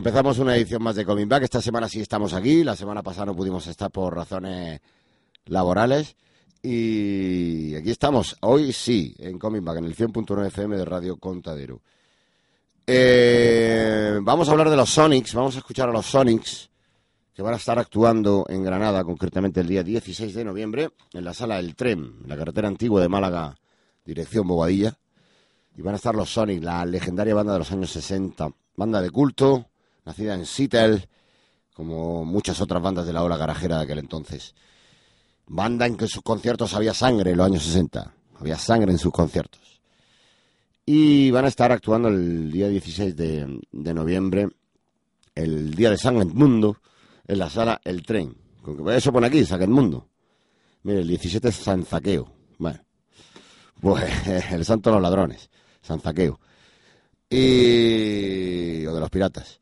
Empezamos una edición más de Coming Back. Esta semana sí estamos aquí. La semana pasada no pudimos estar por razones laborales. Y aquí estamos. Hoy sí, en Coming Back, en el 100.9 FM de Radio Contadero. Eh, vamos a hablar de los Sonics. Vamos a escuchar a los Sonics que van a estar actuando en Granada, concretamente el día 16 de noviembre, en la sala del Tren, en la carretera antigua de Málaga, dirección Bogadilla. Y van a estar los Sonics, la legendaria banda de los años 60. Banda de culto, nacida en Seattle, como muchas otras bandas de la ola garajera de aquel entonces. Banda en que sus conciertos había sangre en los años 60. Había sangre en sus conciertos. Y van a estar actuando el día 16 de, de noviembre, el día de San Edmundo, en la sala El Tren. Con que eso pone aquí, San Edmundo. Mire, el 17 es San Zaqueo. Bueno, pues el santo de los ladrones, San Zaqueo. Y... o de los piratas.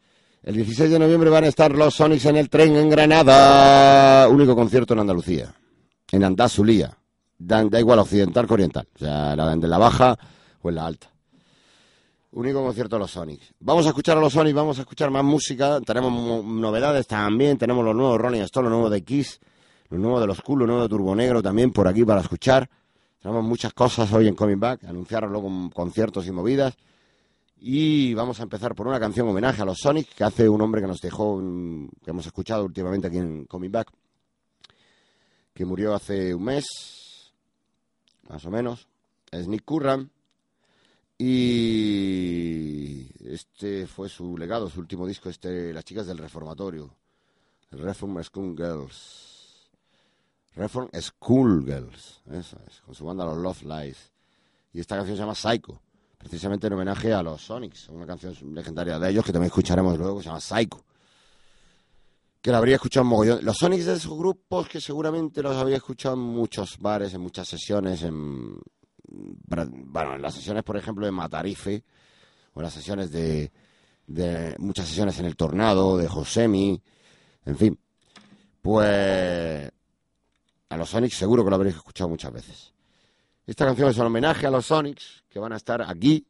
El 16 de noviembre van a estar los Sonics en el tren en Granada. Único concierto en Andalucía. En Andazulía. Da, da igual occidental que oriental. O sea, la, de la baja o en la alta. Único concierto de los Sonics. Vamos a escuchar a los Sonics, vamos a escuchar más música. Tenemos mo- novedades también. Tenemos los nuevos Rolling Stones, los nuevos de Kiss, los nuevos de los Cool, los nuevos de Turbo Negro también por aquí para escuchar. Tenemos muchas cosas hoy en Coming Back. Anunciaros luego conciertos y movidas. Y vamos a empezar por una canción homenaje a los Sonics que hace un hombre que nos dejó, mm, que hemos escuchado últimamente aquí en Coming Back, que murió hace un mes, más o menos. Es Nick Curran. Y este fue su legado, su último disco, este Las chicas del reformatorio. Reform School Girls. Reform School Girls, con su banda Los Love Lies. Y esta canción se llama Psycho, precisamente en homenaje a los Sonics, una canción legendaria de ellos que también escucharemos luego, que se llama Psycho. Que la habría escuchado un mogollón. Los Sonics de esos grupos que seguramente los habría escuchado en muchos bares, en muchas sesiones, en bueno, en las sesiones, por ejemplo, de Matarife, o en las sesiones de, de muchas sesiones en el Tornado, de Josemi, en fin, pues a los Sonics seguro que lo habréis escuchado muchas veces. Esta canción es un homenaje a los Sonics van a estar aquí,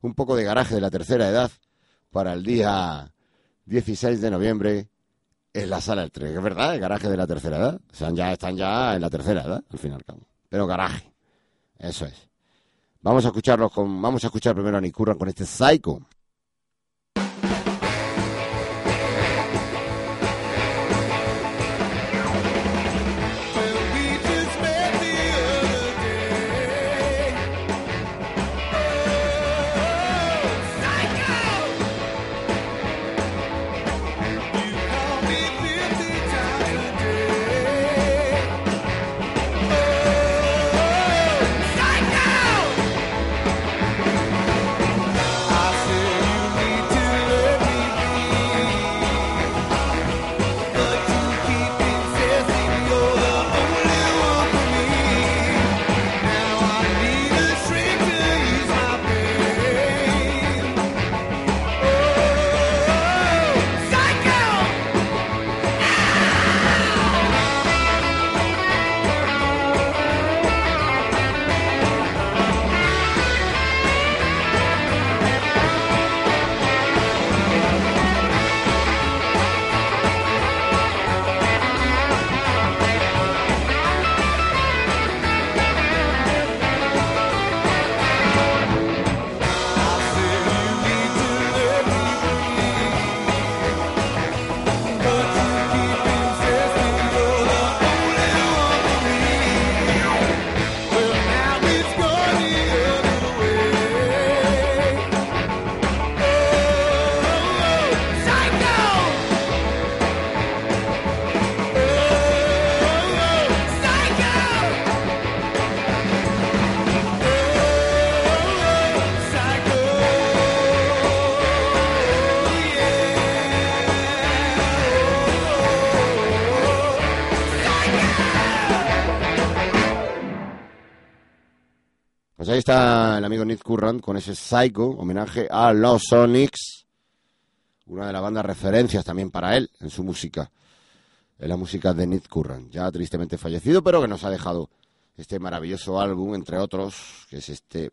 un poco de garaje de la tercera edad, para el día 16 de noviembre en la sala del tren. Es verdad, el garaje de la tercera edad. O sea, ya están ya en la tercera edad, al fin y al cabo. Pero garaje. Eso es. Vamos a escucharlos con, vamos a escuchar primero a Nick Curran con este Psycho. Ahí está el amigo Nick Curran con ese Psycho, homenaje a los Sonics, una de las bandas referencias también para él en su música, en la música de Nick Curran, ya tristemente fallecido, pero que nos ha dejado este maravilloso álbum, entre otros, que es este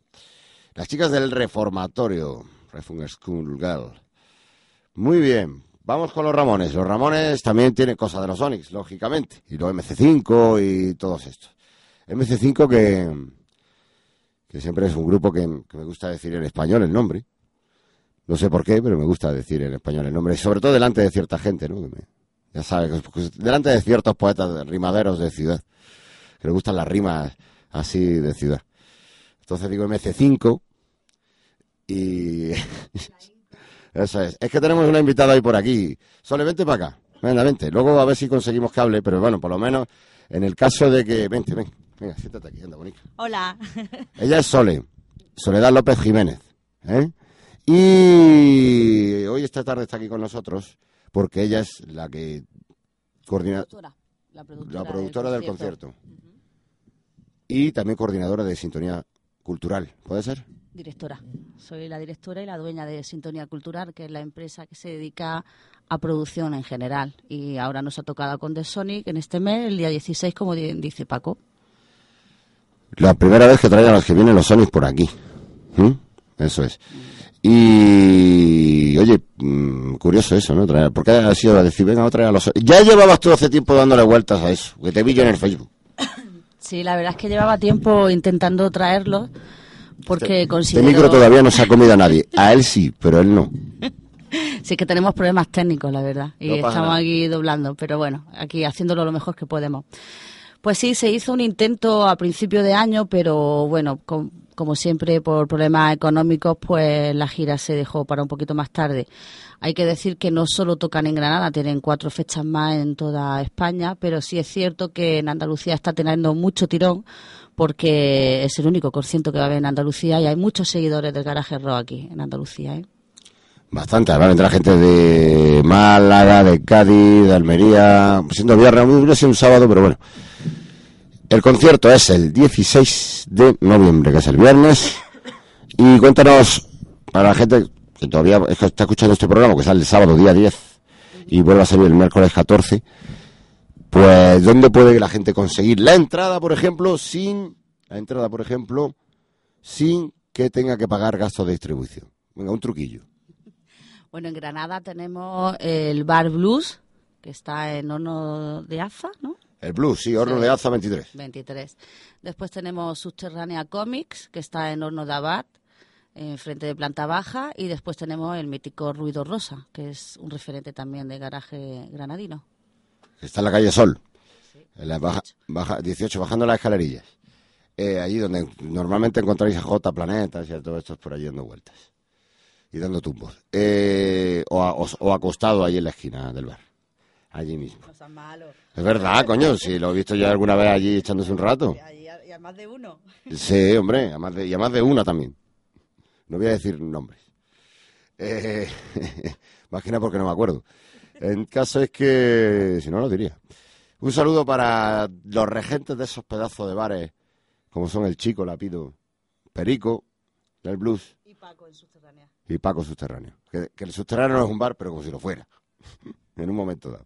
Las chicas del reformatorio, Reform School Girl. Muy bien. Vamos con los Ramones. Los Ramones también tienen cosas de los Sonics, lógicamente. Y los MC5 y todos estos. MC5 que, que siempre es un grupo que, me gusta decir en español el nombre. No sé por qué, pero me gusta decir en español el nombre. Sobre todo delante de cierta gente, ¿no? Que me- ya sabes, pues, delante de ciertos poetas rimaderos de ciudad. Que les gustan las rimas así de ciudad. Entonces digo MC5 y... Eso es. Es que tenemos una invitada hoy por aquí. Sole, vente para acá. Venga, vente. Luego a ver si conseguimos que hable, pero bueno, por lo menos en el caso de que... Vente, ven. Venga, siéntate aquí, anda, bonita. Hola. Ella es Sole, Soledad López Jiménez. ¿eh? Y hoy esta tarde está aquí con nosotros porque ella es la que coordina, Productora, la productora, la productora del concierto. Y también coordinadora de Sintonía Cultural. ¿Puede ser? Directora. Soy la directora y la dueña de Sintonía Cultural, que es la empresa que se dedica a producción en general. Y ahora nos ha tocado con The Sonic en este mes, el día 16, como di- dice Paco. La primera vez que traen a los que vienen los Sonics por aquí. ¿Mm? Eso es. Y, oye, mm, curioso eso, ¿no? Traer, porque ha sido a decir, venga, a traer a los. Ya llevabas tú hace tiempo dándole vueltas a eso, que te vi yo en el Facebook. Sí, la verdad es que llevaba tiempo intentando traerlos porque Este considero... micro todavía no se ha comido a nadie. A él sí, pero él no. Sí que tenemos problemas técnicos, la verdad. Y No estamos nada. aquí doblando, pero bueno, aquí haciéndolo lo mejor que podemos. Pues sí, se hizo un intento a principio de año, pero bueno, com- como siempre por problemas económicos, pues la gira se dejó para un poquito más tarde. Hay que decir que no solo tocan en Granada, tienen cuatro fechas más en toda España, pero sí es cierto que en Andalucía está teniendo mucho tirón porque es el único concierto que va a haber en Andalucía y hay muchos seguidores del garaje rock aquí en Andalucía. ¿eh? Bastante, va a vendrá gente de Málaga, de Cádiz, de Almería, siendo viernes, hubiera sido un sábado, pero bueno. El concierto es el 16 de noviembre, que es el viernes. Y cuéntanos, para la gente que todavía está escuchando este programa, que sale el sábado día 10 y vuelve a salir el miércoles 14, pues ¿dónde puede la gente conseguir la entrada, por ejemplo, sin, la entrada, por ejemplo, sin que tenga que pagar gastos de distribución? Venga, un truquillo. Bueno, en Granada tenemos el Bar Blues, que está en Horno de Aza, ¿no? El Blues, sí, Horno Sí. de Aza 23. 23. Después tenemos Subterránea Comics, que está en Horno de Abad, en frente de planta baja. Y después tenemos el mítico Ruido Rosa, que es un referente también de garaje granadino. Está en la calle Sol. En la baja, baja, 18, bajando las escalerillas. Eh, allí donde normalmente encontráis a J Planetas y a todos estos por allí dando vueltas. Y dando tumbos. Eh, o, a- o- o acostado ahí en la esquina del bar. Allí mismo. No seas malo. Es verdad, coño, si lo he visto yo alguna vez allí echándose un rato. Y a más de uno. Sí, hombre, a más de, y a más de una también. No voy a decir nombres. Eh, más que nada porque no me acuerdo. En caso es que, si no, lo diría. Un saludo para los regentes de esos pedazos de bares, como son el Chico, Lapido, Perico, el Blues Y Paco en Subterránea. Y Paco Subterráneo. Que, que el Subterráneo no es un bar, pero como si lo fuera. en un momento dado.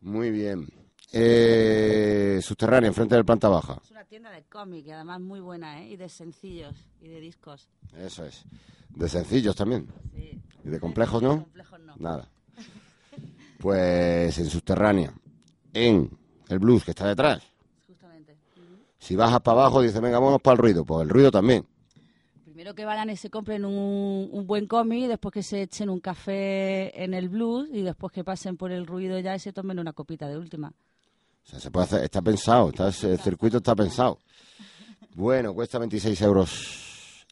Muy bien. Eh, subterráneo, enfrente del planta baja. Es una tienda de cómic y además muy buena, ¿eh? Y de sencillos y de discos. Eso es. De sencillos también. Sí. ¿Y de complejos no? Complejos no. Nada. Pues en subterránea, en el blues que está detrás. Justamente. Si bajas para abajo, dice, venga, vámonos para el ruido. Pues el ruido también. Primero que vayan y se compren un, un buen cómic, después que se echen un café en el blues y después que pasen por el ruido ya y se tomen una copita de última. O sea, se puede hacer, está pensado, está, el circuito está pensado. Bueno, cuesta 26 euros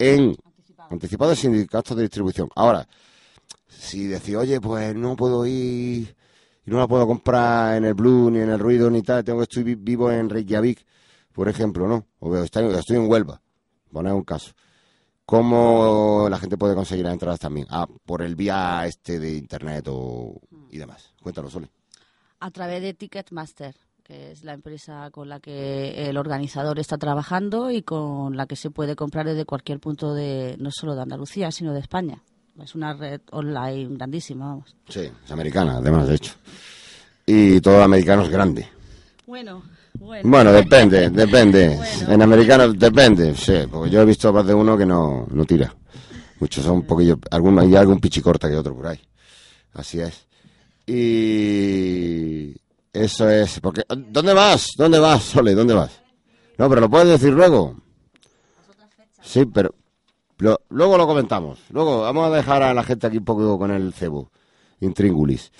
en anticipado de sindicatos de distribución. Ahora, si decís, oye, pues no puedo ir y no la puedo comprar en el Blue ni en el Ruido ni tal, tengo que estoy vi- vivo en Reykjavik, por ejemplo, ¿no? O estoy en Huelva, poner un caso. ¿Cómo la gente puede conseguir las entradas también? Ah, por el vía este de internet o, y demás. Cuéntalo, Sole. A través de Ticketmaster, que es la empresa con la que el organizador está trabajando y con la que se puede comprar desde cualquier punto de, no solo de Andalucía, sino de España. Es una red online grandísima, vamos. Sí, es americana, además, de hecho. Y todo americano es grande. Bueno, bueno. Bueno, depende, depende. Bueno. En americano depende, sí, porque yo he visto más de uno que no, no tira. Muchos son un poquillo, algún, hay algún pichicorta que otro por ahí. Así es. Y eso es, porque ¿dónde vas? ¿Dónde vas, Sole? ¿Dónde vas? No, pero lo puedes decir luego. Sí, pero lo- luego lo comentamos. Luego vamos a dejar a la gente aquí un poco con el cebo intríngulis.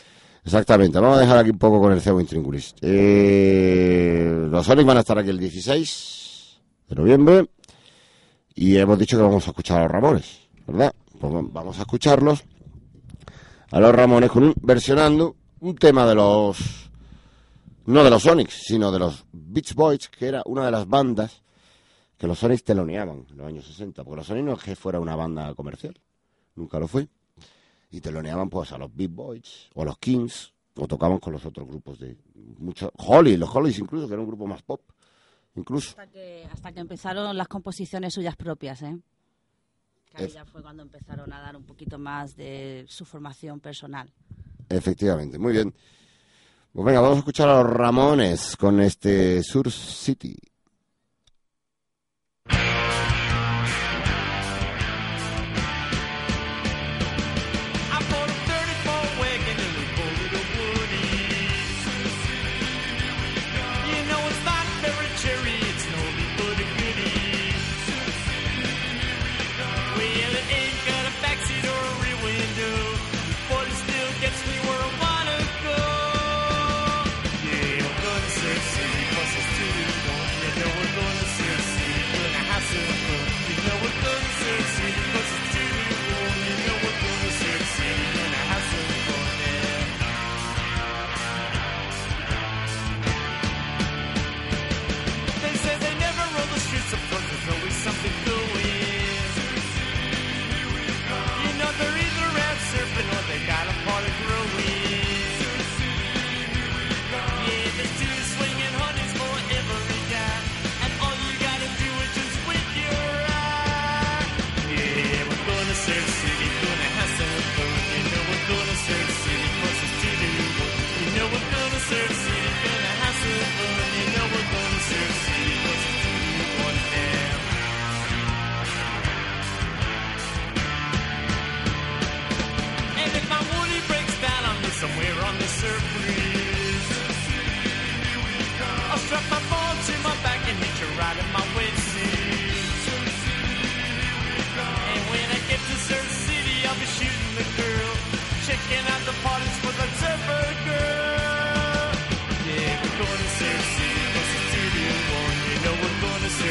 Exactamente, vamos a dejar aquí un poco con el cebo intríngulis. Eh, los Sonics van a estar aquí el 16 de noviembre y hemos dicho que vamos a escuchar a los Ramones, ¿verdad? Pues va- vamos a escucharlos a los Ramones con un, versionando un tema de los no de los Sonics, sino de los Beach Boys, que era una de las bandas que los Sonics teloneaban en los años 60, porque los Sonics no es que fuera una banda comercial, nunca lo fue. Y teloneaban pues a los Beach Boys o a los Kings, o tocaban con los otros grupos de muchos Holly, los Hollies incluso, que era un grupo más pop, incluso. Hasta que, hasta que empezaron las composiciones suyas propias, ¿eh? Que ahí Es- ya fue cuando empezaron a dar un poquito más de su formación personal. Efectivamente, muy bien. Pues venga, vamos a escuchar a los Ramones con este Sur City.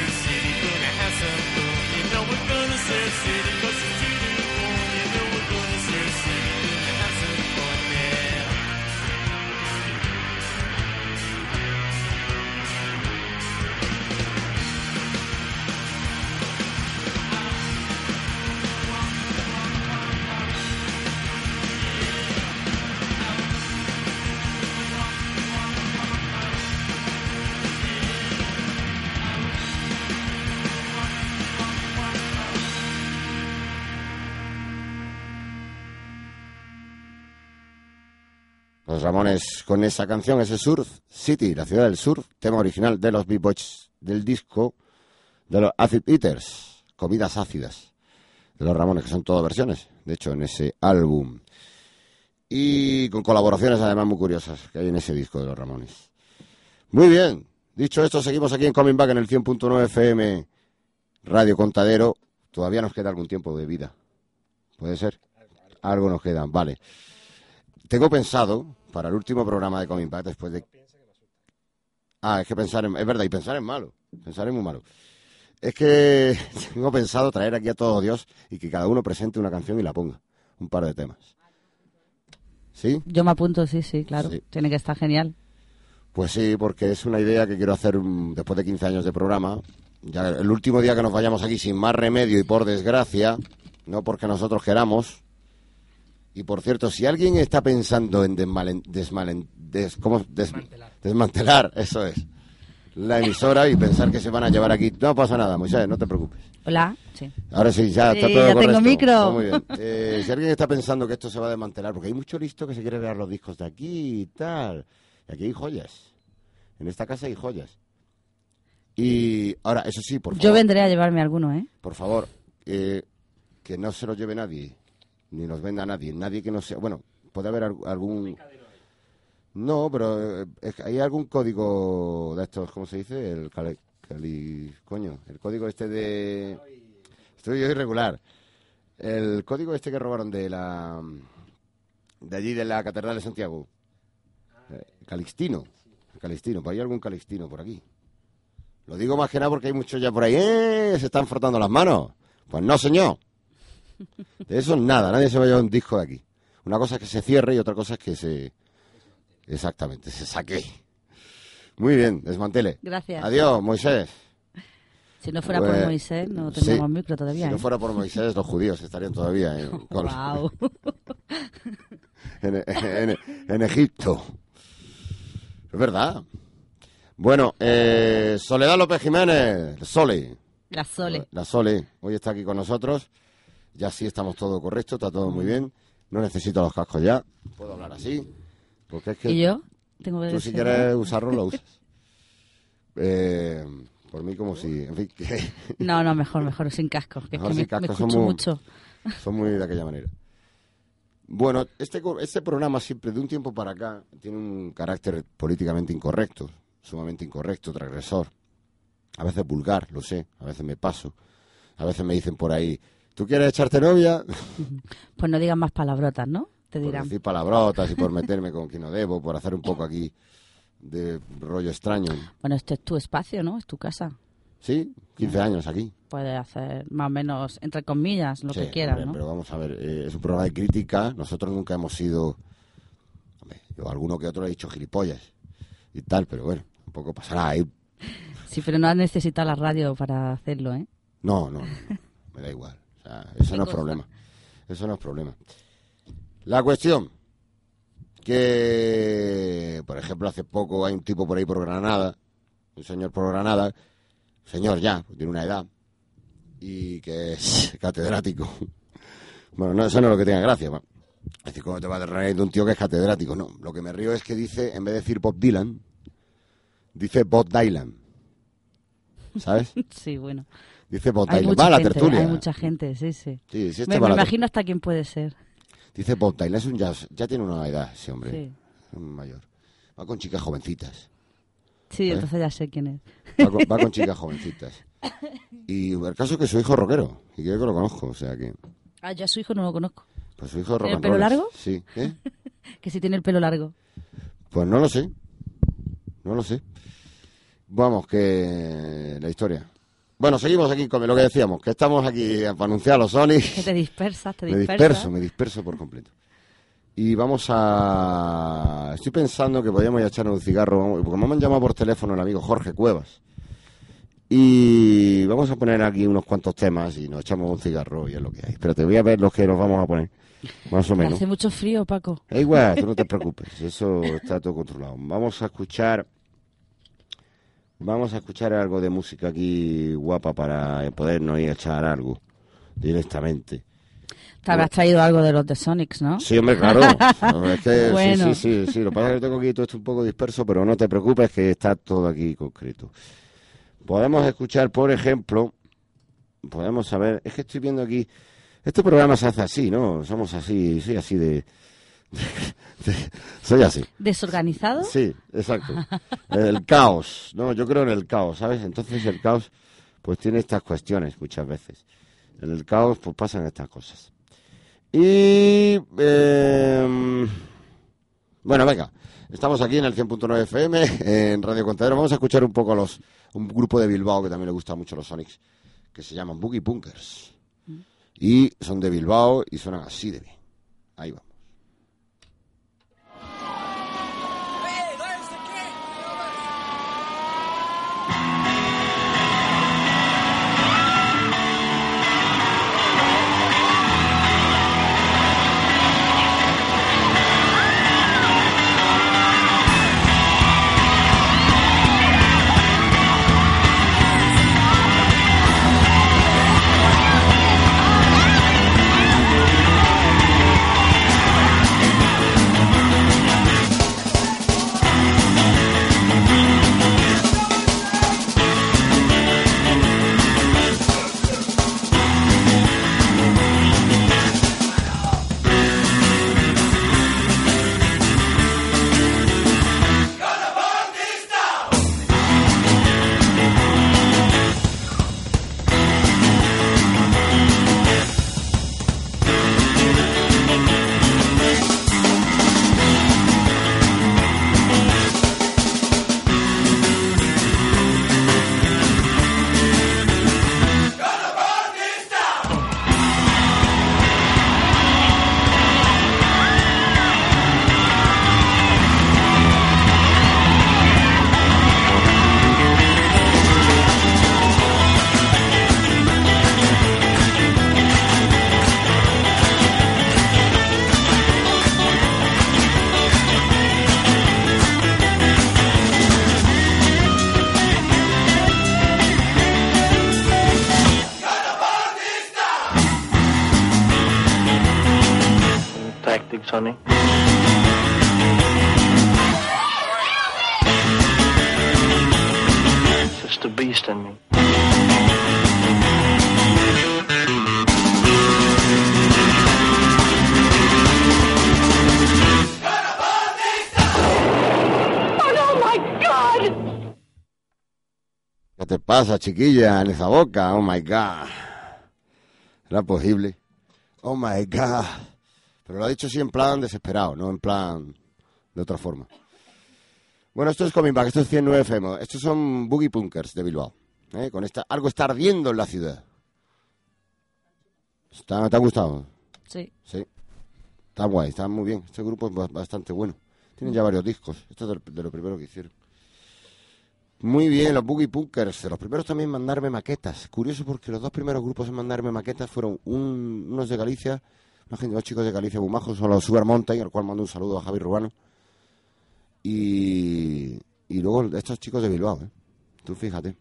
Surf City, gonna have some fun. You know we're to Surf City, con esa canción, ese Surf City, la ciudad del surf, tema original de los B-Boys del disco de los Acid Eaters, comidas ácidas de los Ramones, que son todas versiones, de hecho, en ese álbum. Y con colaboraciones además muy curiosas que hay en ese disco de los Ramones. Muy bien, dicho esto, seguimos aquí en Coming Back en el 100.9 FM Radio Contadero. Todavía nos queda algún tiempo de vida. ¿Puede ser? Algo nos queda, vale. Tengo pensado para el último programa de Coming Back después de. Ah, es que pensar en. Es verdad, y pensar en malo. Pensar en muy malo. Es que tengo pensado traer aquí a todo Dios y que cada uno presente una canción y la ponga. Un par de temas. ¿Sí? Yo me apunto, sí, sí, claro. Sí. Tiene que estar genial. Pues sí, porque es una idea que quiero hacer mm, después de 15 años de programa. Ya el último día que nos vayamos aquí sin más remedio y por desgracia, no porque nosotros queramos. Y por cierto, si alguien está pensando en desmalen- desmalen- des- ¿cómo? Des- desmantelar, eso es, la emisora y pensar que se van a llevar aquí, no pasa nada, Moisés, no te preocupes. Hola, sí. Ahora sí, ya Sí, está todo ya tengo micro. Está muy bien. Eh, si alguien está pensando que esto se va a desmantelar, porque hay mucho listo que se quiere ver los discos de aquí y tal. Y aquí hay joyas. En esta casa hay joyas. Y ahora, eso sí, por favor. Yo vendré a llevarme alguno, ¿eh? Por favor, eh, que no se los lleve nadie, ni los venda nadie, nadie que no sea, bueno, puede haber al- algún... No, pero eh, es hay algún código de estos, ¿cómo se dice? El cali, cali- coño, el código este de... Estoy yo irregular. El código este que robaron de la... De allí, de la Catedral de Santiago. Eh, Calixtino. Calixtino, pues hay algún Calixtino por aquí. Lo digo más que nada porque hay muchos ya por ahí, ¡eh! Se están frotando las manos. Pues no, señor. De eso nada, nadie se va a llevar un disco de aquí. Una cosa es que se cierre y otra cosa es que se... Exactamente, se saque. Muy bien, desmantele. Gracias. Adiós, Moisés. Si no fuera por Pues, Moisés, no sí. tendríamos micro todavía. Si no ¿eh? fuera por Moisés, los judíos estarían todavía en, con- en, en- en Egipto. Es verdad. Bueno, eh, Soledad López Jiménez, Sole. La Sole. La Sole, hoy está aquí con nosotros. Ya sí estamos todo correcto, está todo muy bien. No necesito los cascos ya. Puedo hablar así. Porque es que ¿Y yo? Tengo que tú si quieres usarlo, lo usas. Eh, por mí como si... En fin, que No, no, mejor, mejor sin casco. Que Mejor es que sin me, me escucho somos- mucho. son muy de aquella manera. Bueno, este, este programa siempre, de un tiempo para acá, tiene un carácter políticamente incorrecto, sumamente incorrecto, transgresor. A veces vulgar, lo sé, a veces me paso. A veces me dicen por ahí, ¿tú quieres echarte novia? Pues no digan más palabrotas, ¿no? Te por dirán. decir palabrotas y por meterme con quien no debo, por hacer un poco aquí de rollo extraño. Bueno, este es tu espacio, ¿no? Es tu casa. Sí, 15 años aquí. Puedes hacer más o menos, entre comillas, lo Sí, que quieras, hombre, ¿no? Pero vamos a ver, eh, es un programa de crítica. Nosotros nunca hemos sido. Hombre, yo alguno que otro he dicho gilipollas y tal, pero bueno, un poco pasará ahí. Sí, pero no has necesitado la radio para hacerlo, ¿eh? No, no, no, me da igual. Sea, eso no es problema. Eso no es problema. La cuestión que, por ejemplo, hace poco hay un tipo por ahí por Granada, un señor por Granada, señor ya, tiene una edad, y que es catedrático. Bueno, no, eso no es lo que tenga gracia. Es decir, ¿cómo te vas a reír de un tío que es catedrático? No, lo que me río es que dice, en vez de decir Bob Dylan, dice Bob Dylan. ¿Sabes? Sí, bueno. Dice mucha Va a la gente, tertulia. hay mucha gente, sí, sí. Sí, sí, este me imagino hasta quién puede ser. Dice Dylan, es un jazz, ya tiene una edad ese hombre, Sí, es un mayor. Va con chicas jovencitas, sí ¿Eh? entonces ya sé quién es. va con, va con chicas jovencitas. Y el caso es que su hijo es rockero, y creo que lo conozco, o sea que... Ah, yo a su hijo no lo conozco. Pues su hijo es rock ¿Tiene and el pelo largo? Sí, ¿eh? Que si tiene el pelo largo. Pues no lo sé, no lo sé. Vamos, que la historia. Bueno, seguimos aquí con lo que decíamos, que estamos aquí para anunciar a los Sony. Que te dispersas, te Me dispersas. disperso, me disperso por completo. Y vamos a... Estoy pensando que podríamos ir a echarnos un cigarro, porque me han llamado por teléfono el amigo Jorge Cuevas. Y vamos a poner aquí unos cuantos temas y nos echamos un cigarro y es lo que hay. Espérate, voy a ver los que nos vamos a poner, más o menos. Hace mucho frío, Paco. Es igual, tú no te preocupes, eso está todo controlado. Vamos a escuchar... Vamos a escuchar algo de música aquí guapa para podernos ir a echar algo directamente. Te habrás traído algo de los de Sonics, ¿no? Sí, hombre, claro. Es que, Bueno. sí, sí, sí, sí. Lo que pasa es que tengo aquí todo esto un poco disperso, pero no te preocupes que está todo aquí concreto. Podemos escuchar, por ejemplo, podemos saber, es que estoy viendo aquí, este programa se hace así, ¿no? Somos así, soy así de... soy así. ¿Desorganizado? Sí, exacto. El caos, ¿no? Yo creo en el caos, ¿sabes? Entonces el caos, pues tiene estas cuestiones muchas veces. En el caos, pues pasan estas cosas. Y... eh, bueno, venga. Estamos aquí en el 100.9 FM, en Radio Contadero. Vamos a escuchar un poco a los... Un grupo de Bilbao que también le gusta mucho a los Sonics, que se llaman Boogie Punkers. Y son de Bilbao y suenan así de bien. Ahí vamos. Bye. Pasa, chiquilla, en esa boca? Oh my God. ¿Era posible? Oh my God. Pero lo ha dicho así en plan desesperado, no en plan de otra forma. Bueno, esto es Coming Back, esto es 109 FM. Estos son Boogie Punkers de Bilbao. ¿eh? Con esta, algo está ardiendo en la ciudad. ¿Está- ¿Te ha gustado? Sí. Sí. Está guay, está muy bien. Este grupo es ba- bastante bueno. Tienen ya varios discos. Esto es de lo primero que hicieron. Muy bien, los Boogie Punkers. Los primeros también mandarme maquetas. Curioso porque los dos primeros grupos en mandarme maquetas fueron un- unos de Galicia, una gente, dos chicos de Galicia, Bumajos, son los Sugar Mountain, al cual mando un saludo a Javi Rubano. Y, y luego estos chicos de Bilbao, ¿eh? Tú fíjate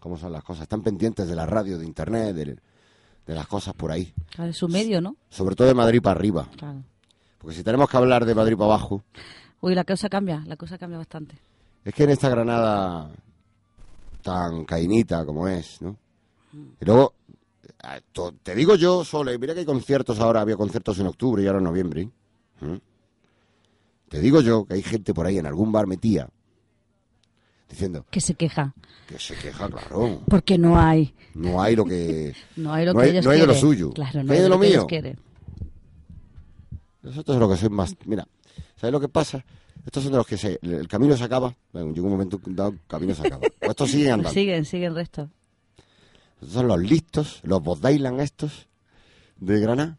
cómo son las cosas. Están pendientes de la radio, de internet, de, de las cosas por ahí. Claro, es su medio, ¿no? Sobre todo de Madrid para arriba. Claro. Porque si tenemos que hablar de Madrid para abajo, Uy, la cosa cambia, la cosa cambia bastante. Es que en esta Granada tan cainita como es, ¿no? Y luego, te digo yo, Sole, mira que hay conciertos ahora, había conciertos en octubre y ahora en noviembre. ¿eh? Te digo yo que hay gente por ahí en algún bar metía diciendo Que se queja. que se queja, claro. Porque no hay. No hay lo que. No hay lo No que hay- ellos no hay de lo suyo. Claro, no ¿Qué hay de lo que ellos mío? Nosotros lo que soy más. Mira, ¿sabes lo que pasa? Estos son de los que se, el camino se acaba. Bueno, llega un momento dado, el camino se acaba. Pues estos siguen andando. Siguen, siguen el resto. Estos son los listos, los Bodailan estos de Granada,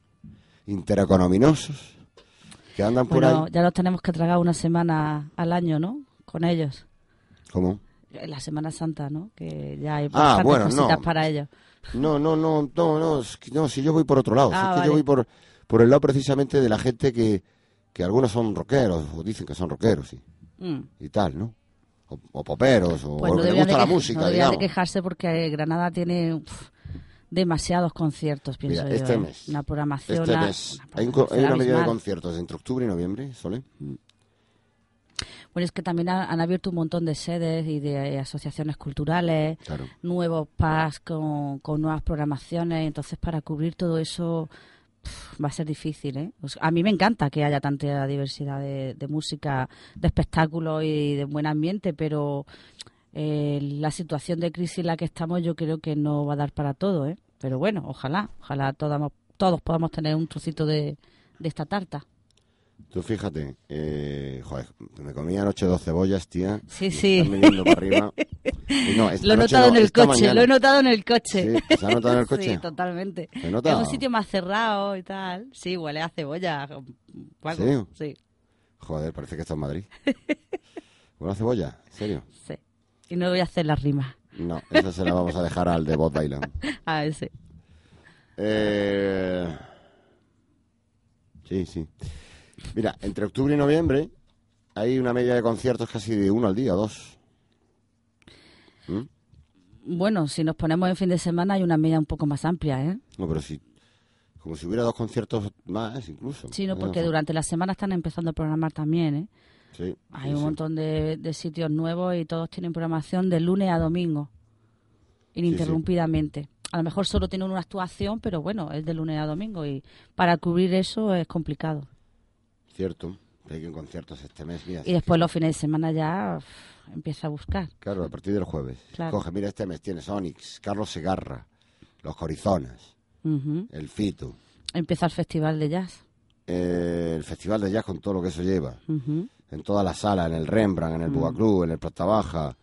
intereconominosos, que andan por Bueno, ahí. ya los tenemos que tragar una semana al año, ¿no? Con ellos. ¿Cómo? En la Semana Santa, ¿no? Que ya hay Ah, bastantes bueno, cositas no. para ellos. No, no, no, no, no, si yo voy por otro lado, si Ah, es que vale. yo voy por, por el lado precisamente de la gente que, que algunos son rockeros, o dicen que son rockeros, sí, Mm. y tal, ¿no? O, o poperos, o, Pues o que les gusta de, la música, no debería de digamos. quejarse porque Granada tiene uf, demasiados conciertos, pienso Mira, yo. este ¿eh? mes, Una programación, Este mes, una hay, una medida de conciertos entre octubre y noviembre, ¿Sole? Bueno, es que también ha- han abierto un montón de sedes y de eh, asociaciones culturales, Claro. nuevos PAS con, con nuevas programaciones, entonces para cubrir todo eso va a ser difícil. ¿eh? A mí me encanta que haya tanta diversidad de, de música, de espectáculos y de buen ambiente, pero eh, la situación de crisis en la que estamos yo creo que no va a dar para todo. ¿eh? Pero bueno, ojalá, ojalá todos, podamos tener un trocito de esta tarta. Tú fíjate, eh, joder, me comí anoche dos cebollas, tía. Sí, sí. Están viniendo para arriba. Y no, Lo he notado no, en el coche, mañana. lo he notado en el coche. Sí, ¿se ha notado en el coche? Sí, totalmente. ¿Se nota? Es un sitio más cerrado y tal. Sí, huele a cebolla. Algo. Sí, Joder, parece que está en Madrid. ¿Una cebolla? ¿En serio? sí. Y no voy a hacer la rima No, esa se la vamos a dejar al de Bob Dylan. a ese. Eh... Sí, sí. Mira, entre octubre y noviembre hay una media de conciertos casi de uno al día, dos. ¿Mm? Bueno, si nos ponemos en fin de semana hay una media un poco más amplia, ¿eh? No, pero si... Como si hubiera dos conciertos más, incluso. Sí, no, porque durante la semana están empezando a programar también, ¿eh? Sí, Hay sí, un sí. montón de, de sitios nuevos y todos tienen programación de lunes a domingo, ininterrumpidamente. A lo mejor solo tienen una actuación, pero bueno, es de lunes a domingo y para cubrir eso es complicado. Cierto. Hay que en conciertos este mes. Mira, Y después los fines de semana ya uf, empieza a buscar. Claro, a partir del jueves. Claro. Coge, mira, este mes tiene Onyx, Carlos Segarra, Los Corizonas. El Fito, Empieza el festival de jazz. eh, el Festival de Jazz con todo lo que eso lleva. En todas las salas, en el Rembrandt, en el Mm. Bugaclub, en el Plata Baja.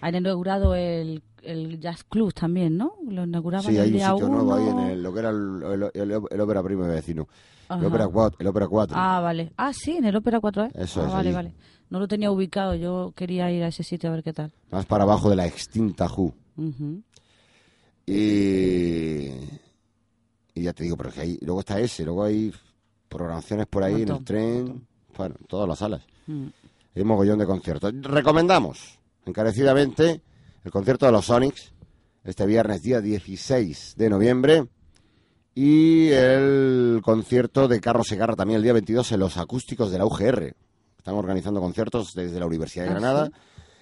Han inaugurado el, el Jazz Club también, ¿no? Lo inauguraban Sí, el hay un día sitio nuevo ahí en el, lo que era el, el, el- el Ópera Primo de Vecino. El. Ópera 4. El Ópera 4. Ah, vale. Ah, sí, en el Ópera 4 ¿eh? Eso ah, es, vale, allí. vale. No lo tenía ubicado. Yo quería ir a ese sitio a ver qué tal. Más para abajo de la extinta Who. Ujú. Y, y ya te digo, pero es que hay, luego está ese, luego hay programaciones por ahí en el tren, bueno, en todas las salas. Mm. Hay un mogollón de conciertos. Recomendamos encarecidamente el concierto de los Sonics este viernes día 16 de noviembre y el concierto de Carlos Segarra también el día 22 en los acústicos de la UGR. Están organizando conciertos desde la Universidad de Ah, Granada. ¿sí?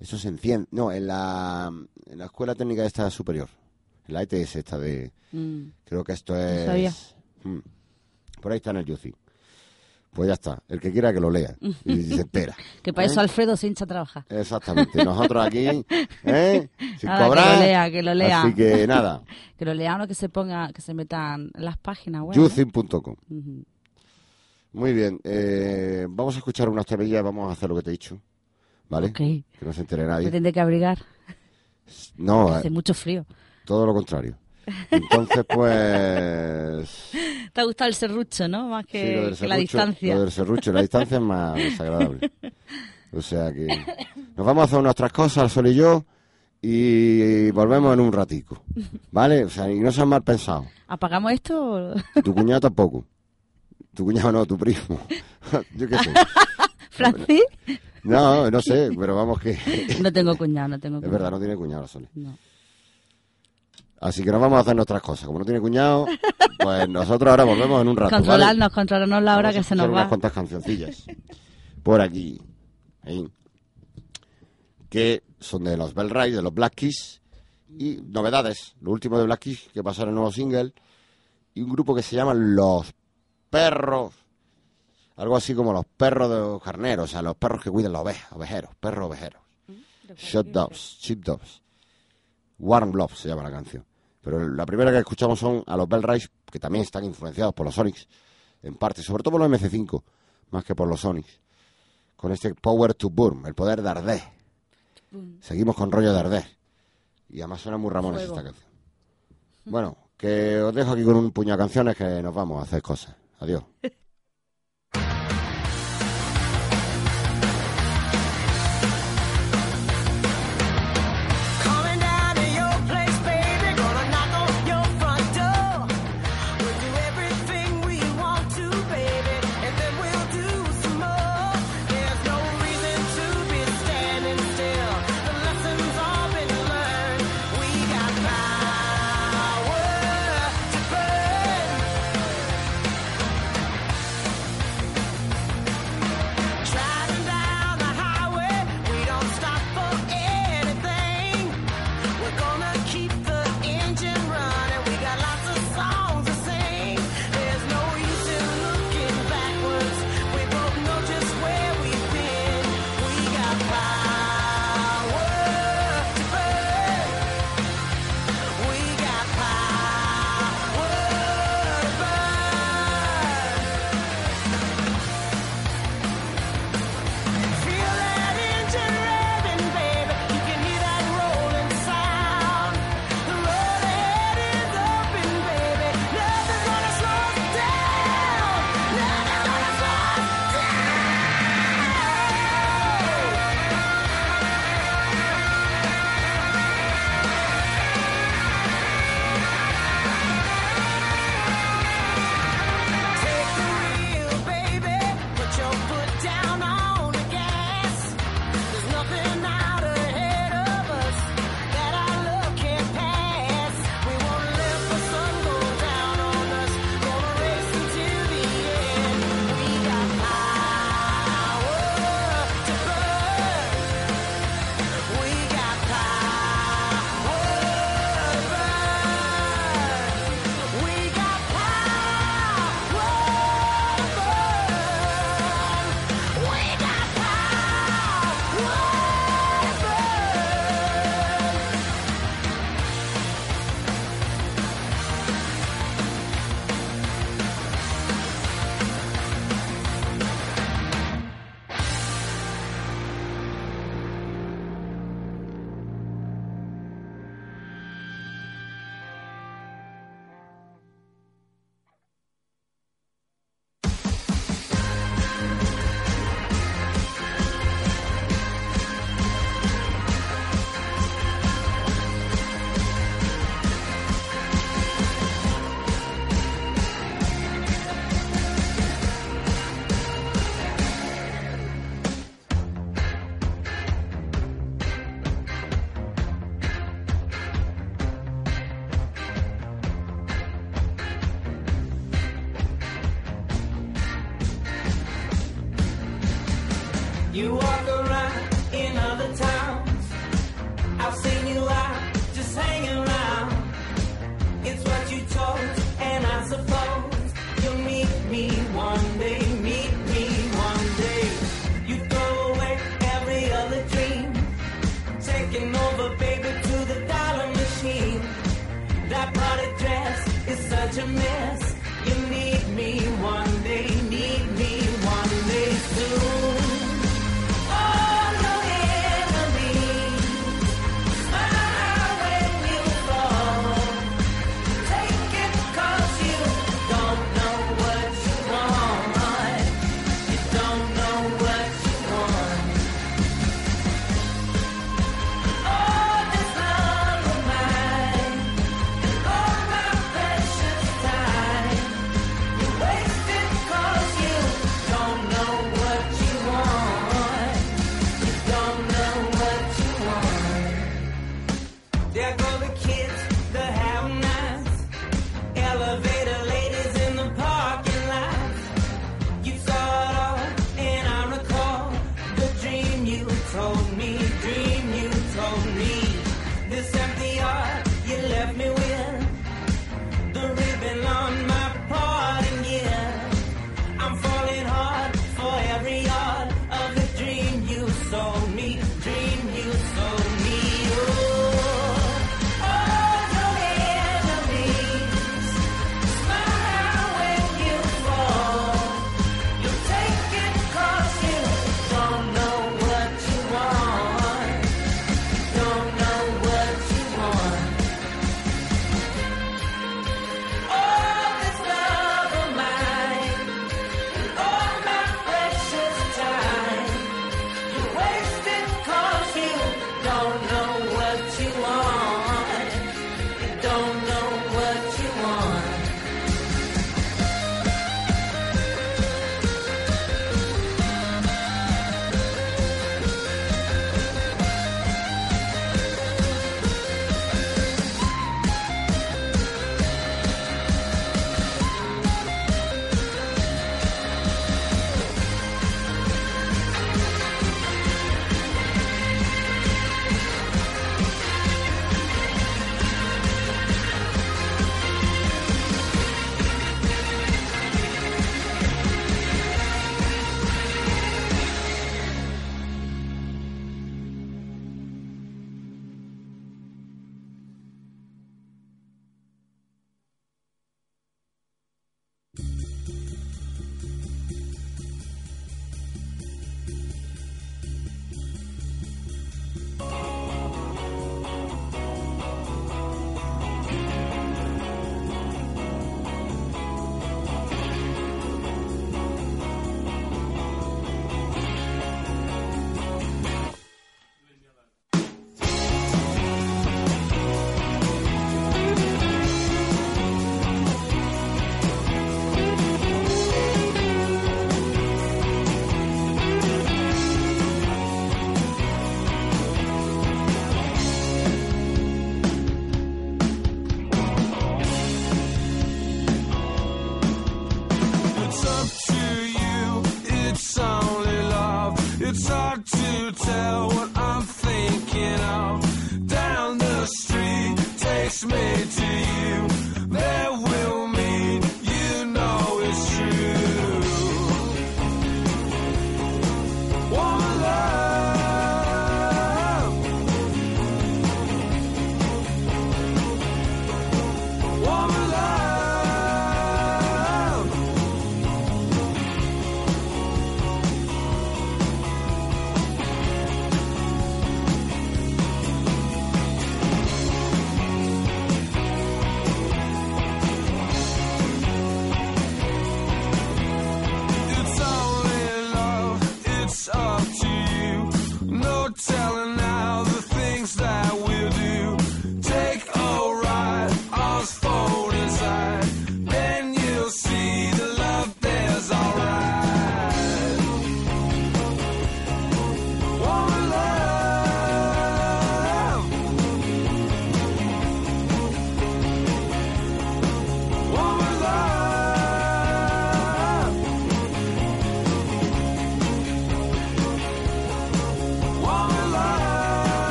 Eso se enciende. No, en la, en la Escuela Técnica esta superior. En la ETS esta de... Mm. Creo que esto es... sabía. Mm. Por ahí está en el Yuci. Pues ya está. El que quiera que lo lea. Y se entera. Que para ¿Eh? eso Alfredo se hincha a trabajar. Exactamente. Nosotros aquí, ¿eh? Sin Nada, que cobrar. lo lea, que lo lea. Así que nada. Que lo lean o que se ponga, que se metan las páginas web. Yucin.com. Ujú. Muy bien. eh, vamos a escuchar unas temillas. Vamos a hacer lo que te he dicho. ¿Vale? Ok. Que no se entere Me nadie. tendré que abrigar. No, eh, Hace mucho frío. todo lo contrario. Entonces, pues... Te ha gustado el serrucho, ¿no? Más que, Sí, lo del que la distancia. Lo del serrucho, la distancia es más desagradable. O sea que nos vamos a hacer nuestras cosas, sol y yo, y volvemos en un ratico. ¿Vale? O sea, y no sean mal pensados. ¿Apagamos esto? Tu cuñado tampoco. Tu cuñado no, tu primo. yo qué sé. ¿Francis? No, no sé, pero vamos que... No tengo cuñado, no tengo Es cuñado. verdad, no tiene cuñado Sole. No. Así que nos vamos a hacer nuestras cosas. Como no tiene cuñado, pues nosotros ahora volvemos en un rato. ¿vale? Controlarnos, controlarnos la hora Vamos a que se nos unas va. cuantas cancioncillas por aquí. ahí, que son de los Bell Rise, de los Black Keys. Y novedades. Lo último de Black Keys, que pasó en el nuevo single. Y un grupo que se llama Los Perros. Algo así como los perros de los carneros. O sea, los perros que cuidan las ovejas. Ovejeros, perros ovejeros. Shot Dogs, Sheep Dogs. Warm Love se llama la canción. Pero la primera que escuchamos son a los Bell Rise, que también están influenciados por los Sonics, en parte, sobre todo por los MC5, más que por los Sonics. Con este Power to Burn, el poder de arder. Seguimos con rollo de arder. Y además suena muy Ramones Fuego. esta canción. Bueno, que os dejo aquí con un puñado de canciones que nos vamos a hacer cosas. Adiós.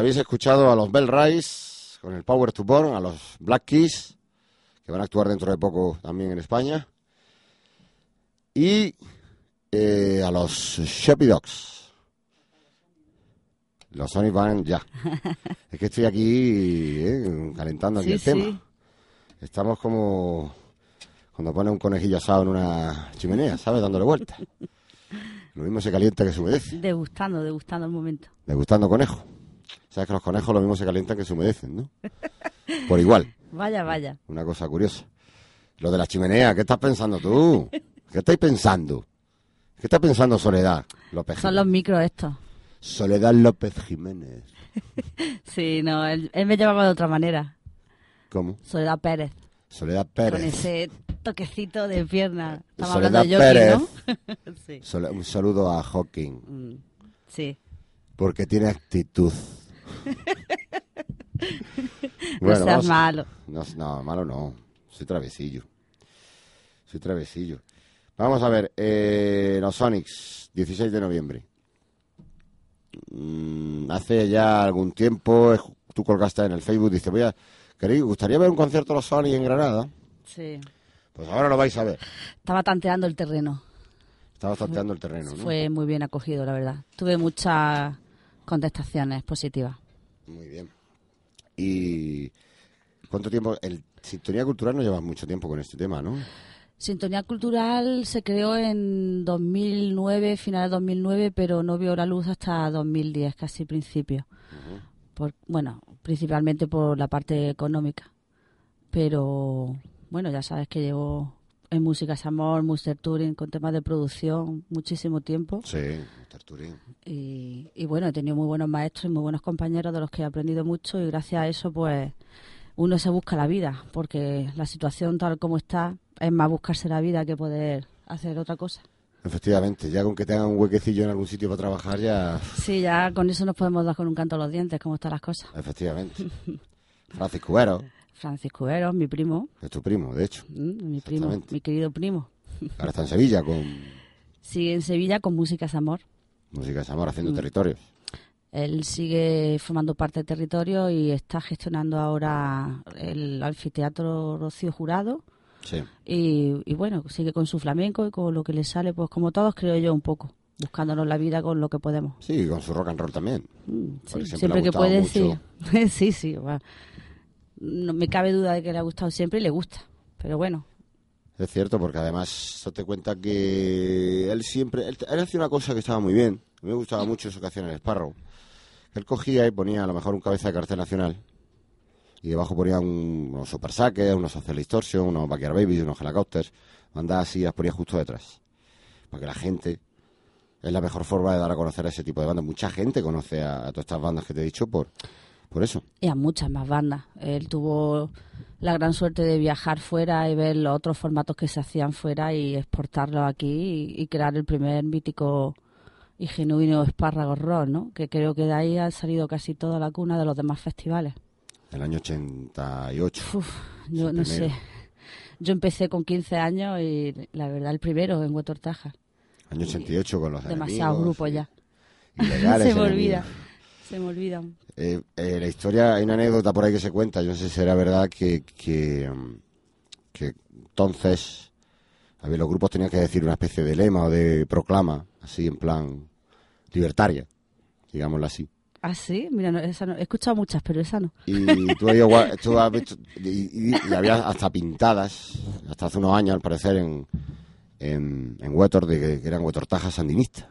habéis escuchado a los Bell Rise con el Power to Born, a los Black Keys, que van a actuar dentro de poco también en España, y eh, a los Sheppy Dogs. Los Sonic van ya. es que estoy aquí eh, calentando aquí Sí, el sí. tema. Estamos como cuando pone un conejillo asado en una chimenea, ¿sabes? Dándole vueltas. Lo mismo se calienta que se humedece. Degustando, degustando el momento. Degustando conejo. Sabes que los conejos lo mismo se calientan que se humedecen, ¿no? Por igual. Vaya, vaya. Una cosa curiosa. Lo de la chimenea, ¿qué estás pensando tú? ¿Qué estáis pensando? ¿Qué está pensando Soledad López Son los Jiménez? micros estos. Soledad López Jiménez. Sí, no, él, él me llamaba de otra manera. ¿Cómo? Soledad Pérez. Soledad Con Pérez. ese toquecito de pierna. Estamos Soledad hablando de jockey, ¿no? sí. Sole- un saludo a Hawking, Mm, sí. porque tiene actitud. no seas malo. No, no, malo no. Soy travesillo. Soy travesillo. Vamos a ver, eh, los Sonics, 16 de noviembre. Mm, hace ya algún tiempo, eh, tú colgaste en el Facebook, dice, voy a, ¿queréis, gustaría ver un concierto de los Sonics en Granada? Sí. Pues ahora lo vais a ver. Estaba tanteando el terreno. Estaba tanteando el terreno, ¿no? Fue muy bien acogido, la verdad. Tuve muchas contestaciones positivas. Muy bien. ¿Y cuánto tiempo? El Sintonía Cultural no llevas mucho tiempo con este tema, ¿no? Sintonía Cultural se creó en 2009, final de 2009, pero no vio la luz hasta 2010, casi principio. Por, bueno, principalmente por la parte económica. Pero bueno, ya sabes que llevo en Músicas Amor, Muster Touring, con temas de producción, muchísimo tiempo. Sí, Mr. Turín. Y, y bueno, he tenido muy buenos maestros y muy buenos compañeros de los que he aprendido mucho y gracias a eso pues uno se busca la vida, porque la situación tal como está es más buscarse la vida que poder hacer otra cosa. Efectivamente, ya con que tengan un huequecillo en algún sitio para trabajar, ya. Sí, ya con eso nos podemos dar con un canto a los dientes, como están las cosas. Efectivamente. Francis Cubero, Francisco Eros, mi primo, es tu primo, de hecho. mm, mi primo, mi querido primo, Ahora está en Sevilla con sigue en Sevilla con Músicas Amor. Música de Zamora Mm. haciendo territorios. Él sigue formando parte del territorio y está gestionando ahora el anfiteatro Rocío Jurado. Sí. Y, y bueno, sigue con su flamenco y con lo que le sale, pues como todos creo yo un poco, buscándonos la vida con lo que podemos. Sí, con su rock and roll también. Mm, sí, siempre que puede, mucho. sí. sí, sí. va. No me cabe duda de que le ha gustado siempre y le gusta. Pero bueno, Es cierto, porque además te cuenta que él siempre. Él, él hacía una cosa que estaba muy bien. Me gustaba mucho eso que hacía en el Sparrow. Él cogía y ponía a lo mejor un cabeza de cartel nacional. Y debajo ponía un- unos Super Sackers, unos Social Distortion, unos Backyard Babies, unos Helicopters. Bandas así las ponía justo detrás. Para que la gente. Es la mejor forma de dar a conocer a ese tipo de bandas. Mucha gente conoce a todas estas bandas que te he dicho por, por eso. y a muchas más bandas. Él tuvo la gran suerte de viajar fuera y ver los otros formatos que se hacían fuera y exportarlos aquí y, y crear el primer mítico y genuino espárrago rock, ¿no? Que creo que de ahí ha salido casi toda la cuna de los demás festivales. El año 88. Uf, yo no primero. sé. Yo empecé con 15 años y la verdad el primero en Huetortaja. Año 88 con los Demasiados grupos y- ya. se me olvida. Se me olvida. Eh, eh, la historia, hay una anécdota por ahí que se cuenta, yo no sé si será verdad, que, que, mm, que entonces a ver, los grupos tenían que decir una especie de lema o de proclama, así en plan libertaria, digámoslo así. Ah, sí, mira, no, esa no- he escuchado muchas, pero esa no. Y tú, has visto, y, y- y había hasta pintadas, hasta hace unos años al parecer, en, en, en Huetor, de que, que eran Huetortajas sandinistas.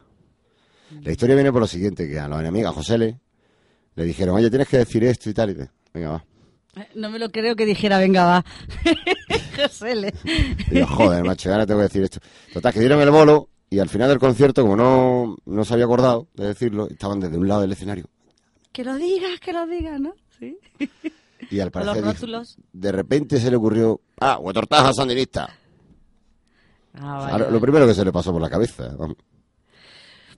La historia viene por lo siguiente, que a los enemigos, a José le, le dijeron, oye, tienes que decir esto y tal, y te- venga, va. No me lo creo que dijera, venga, va. José Le. Yo, joder, macho, ahora tengo que decir esto. Total, que dieron el bolo y al final del concierto, como no, no se había acordado de decirlo, estaban desde un lado del escenario. Que lo digas, que lo digas, ¿no? Sí. Y al los parecer, dijo- rótulos. de repente se le ocurrió, ah, Huetortaja sandinista. Ah, O vale, sea, lo- vale. Lo primero que se le pasó por la cabeza. vamos.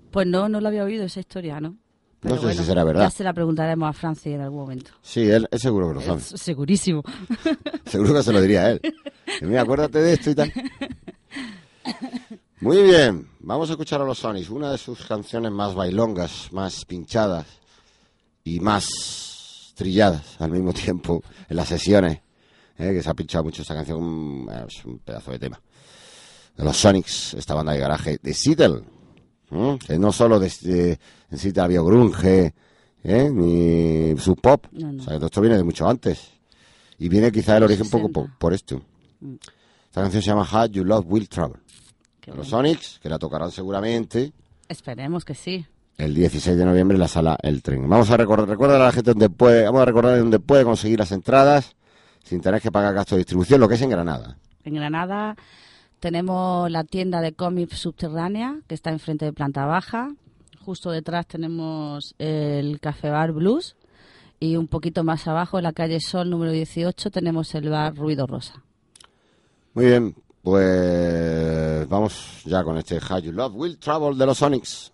Pues no, no lo había oído esa historia, ¿no? No sé si será verdad. Ya se la preguntaremos a Francis en algún momento. Sí, él, él seguro que lo sabe. Es segurísimo. Seguro que se lo diría a él. Y mira, acuérdate de esto y tal. Muy bien, vamos a escuchar a los Sonics, una de sus canciones más bailongas, más pinchadas y más trilladas al mismo tiempo en las sesiones, ¿eh? que se ha pinchado mucho esta canción, es un pedazo de tema. De los Sonics, esta banda de garaje de Seattle, ¿eh? que no solo de, de- en Seattle había grunge, ¿eh? ni sub pop, No, no. o sea, que esto viene de mucho antes. Y viene quizá el origen un poco 60. por, por esto. Mm. Esta canción se llama How You Love Will Travel. Qué los bueno. Sonics, que la tocarán seguramente Esperemos que sí. el 16 de noviembre en la sala El Tren. Vamos a recordar, recuerda a la gente donde puede, vamos a recordar dónde puede conseguir las entradas sin tener que pagar gasto de distribución, lo que es en Granada. En Granada tenemos la tienda de cómics subterránea, que está enfrente de planta baja. Justo detrás tenemos el Café Bar Blues. Y un poquito más abajo, en la calle Sol número 18, tenemos el bar Ruido Rosa. Muy bien, pues vamos ya con este How You Love Will Travel de los Sonics.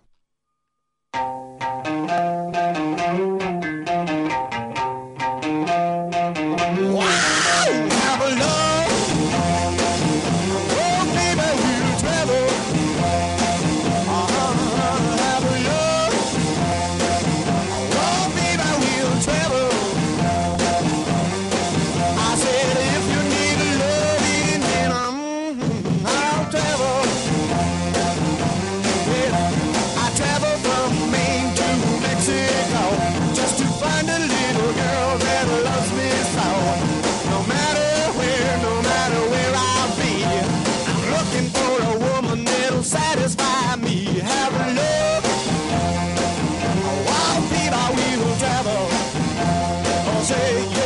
Say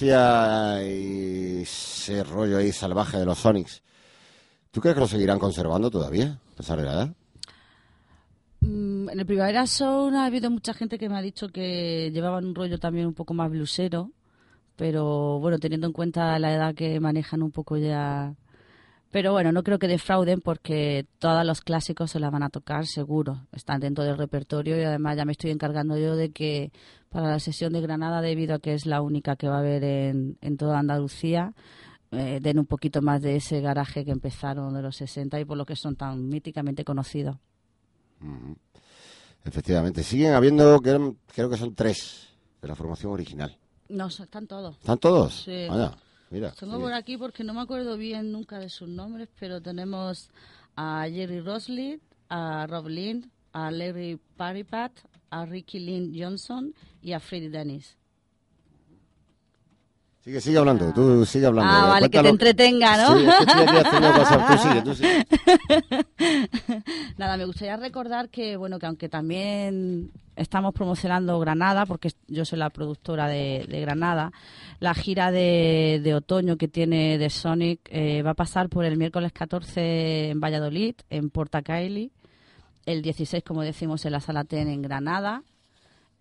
Y ese rollo ahí salvaje de los Sonics. ¿Tú crees que lo seguirán conservando todavía, a pesar la edad? Mm, En el Primavera Sound ha habido mucha gente que me ha dicho que llevaban un rollo también un poco más blusero, pero bueno, teniendo en cuenta la edad que manejan un poco ya... Pero bueno, no creo que defrauden porque todos los clásicos se la van a tocar seguro, están dentro del repertorio y además ya me estoy encargando yo de que para la sesión de Granada, debido a que es la única que va a haber en, en toda Andalucía, eh, den un poquito más de ese garaje que empezaron de los 60 y por lo que son tan míticamente conocidos. Efectivamente, siguen habiendo, creo, creo que son tres de la formación original. No, están todos. ¿Están todos? Sí. Vaya, mira. Tengo sí. por aquí porque no me acuerdo bien nunca de sus nombres, pero tenemos a Jerry Roslin, a Rob Lind, a Larry Paripat, a Ricky Lynn Johnson y a Freddie Dennis. Sigue, sigue hablando, tú sigue hablando. Ah, vale, que te cuéntalo. entretenga, ¿no? Sí, es que estoy aquí cosas. Tú sigue, tú sigue. Nada, me gustaría recordar que, bueno, que aunque también estamos promocionando Granada, porque yo soy la productora de, de Granada, la gira de, de otoño que tiene de Sonic eh, va a pasar por el miércoles 14 en Valladolid, en Porta Caeli, el 16, como decimos, en la Sala TEN en Granada,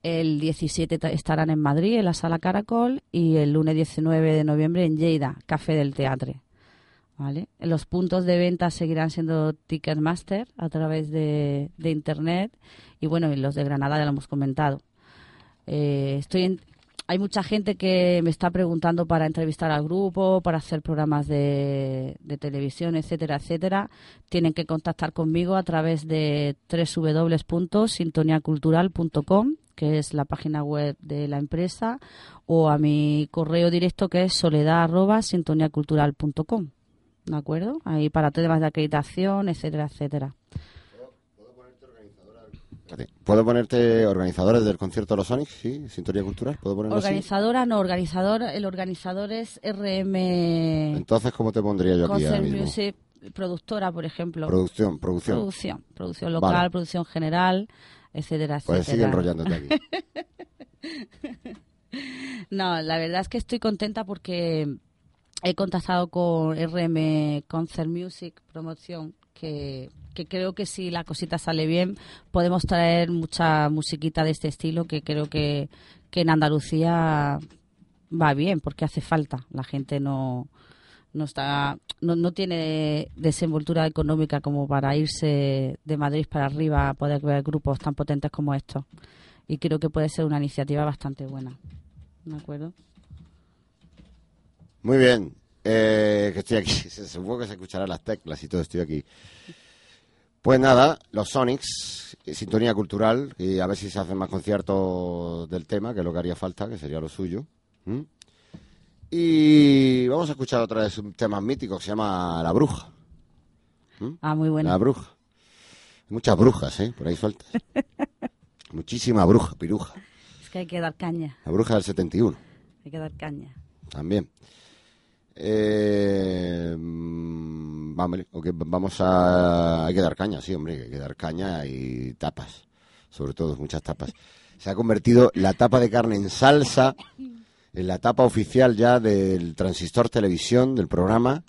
El 17 ta- estarán en Madrid, en la Sala Caracol, y el lunes 19 de noviembre en Lleida, Café del Teatre. ¿Vale? Los puntos de venta seguirán siendo Ticketmaster a través de, de Internet y bueno, y los de Granada ya lo hemos comentado. Eh, estoy en- hay mucha gente que me está preguntando para entrevistar al grupo, para hacer programas de, de televisión, etcétera, etcétera. Tienen que contactar conmigo a través de www.sintoniacultural.com, que es la página web de la empresa, o a mi correo directo que es soledad@sintoniacultural.com. ¿De acuerdo? Ahí para temas de acreditación, etcétera, etcétera. ¿Puedo ponerte organizadores del concierto de los Sonics? Sí, Sintonía Cultural. ¿Puedo ponerlo así? Organizadora, no, organizador, el organizador es RM Entonces, ¿cómo te pondría yo aquí ahora mismo? Music, productora, por ejemplo. Producción, producción. Producción, producción local, Vale. producción general, etcétera, Pues sigue etcétera. enrollándote aquí. No, la verdad es que estoy contenta porque he contactado con RM Concert Music Promoción, que, creo que si la cosita sale bien, podemos traer mucha musiquita de este estilo que creo que, que en Andalucía va bien, porque hace falta. La gente no no está no, no tiene desenvoltura económica como para irse de Madrid para arriba a poder ver grupos tan potentes como estos. Y creo que puede ser una iniciativa bastante buena. ¿De acuerdo? Muy bien. Eh, que estoy aquí. Supongo que se escucharán las teclas y todo. Estoy aquí. Pues nada, los Sonics, eh, sintonía cultural, y a ver si se hacen más conciertos del tema, que es lo que haría falta, que sería lo suyo. ¿Mm? Y vamos a escuchar otra vez un tema mítico que se llama La Bruja. Ah, muy bueno. La Bruja. Muchas brujas, ¿eh? Por ahí sueltas. Muchísima bruja, piruja. Es que hay que dar caña. La Bruja del 71. Hay que dar caña. También. Eh, mm, vamos, a... Hay que dar caña, sí, hombre, hay que dar caña y tapas. Sobre todo, muchas tapas. Se ha convertido la tapa de carne en salsa en la tapa oficial ya del Transistor Televisión, del programa,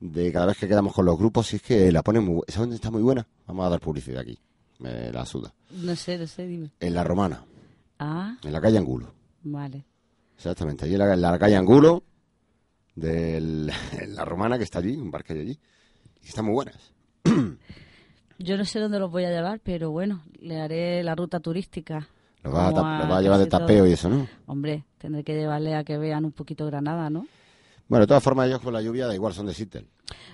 de cada vez que quedamos con los grupos, y es que la ponen muy... ¿Sabes dónde está muy buena? Vamos a dar publicidad aquí. Me la suda. No sé, no sé, dime. En La Romana, Ah, en la calle Angulo. vale. Exactamente, allí en la, en la calle Angulo, de la Romana que está allí, un bar que hay allí. Y están muy buenas. Yo no sé dónde los voy a llevar, pero bueno, le haré la ruta turística. Lo vas a, lo vas a llevar de todo. tapeo y eso, ¿no? Hombre, tendré que llevarle a que vean un poquito Granada, ¿no? Bueno, de todas formas, ellos con la lluvia da igual, son de Seattle.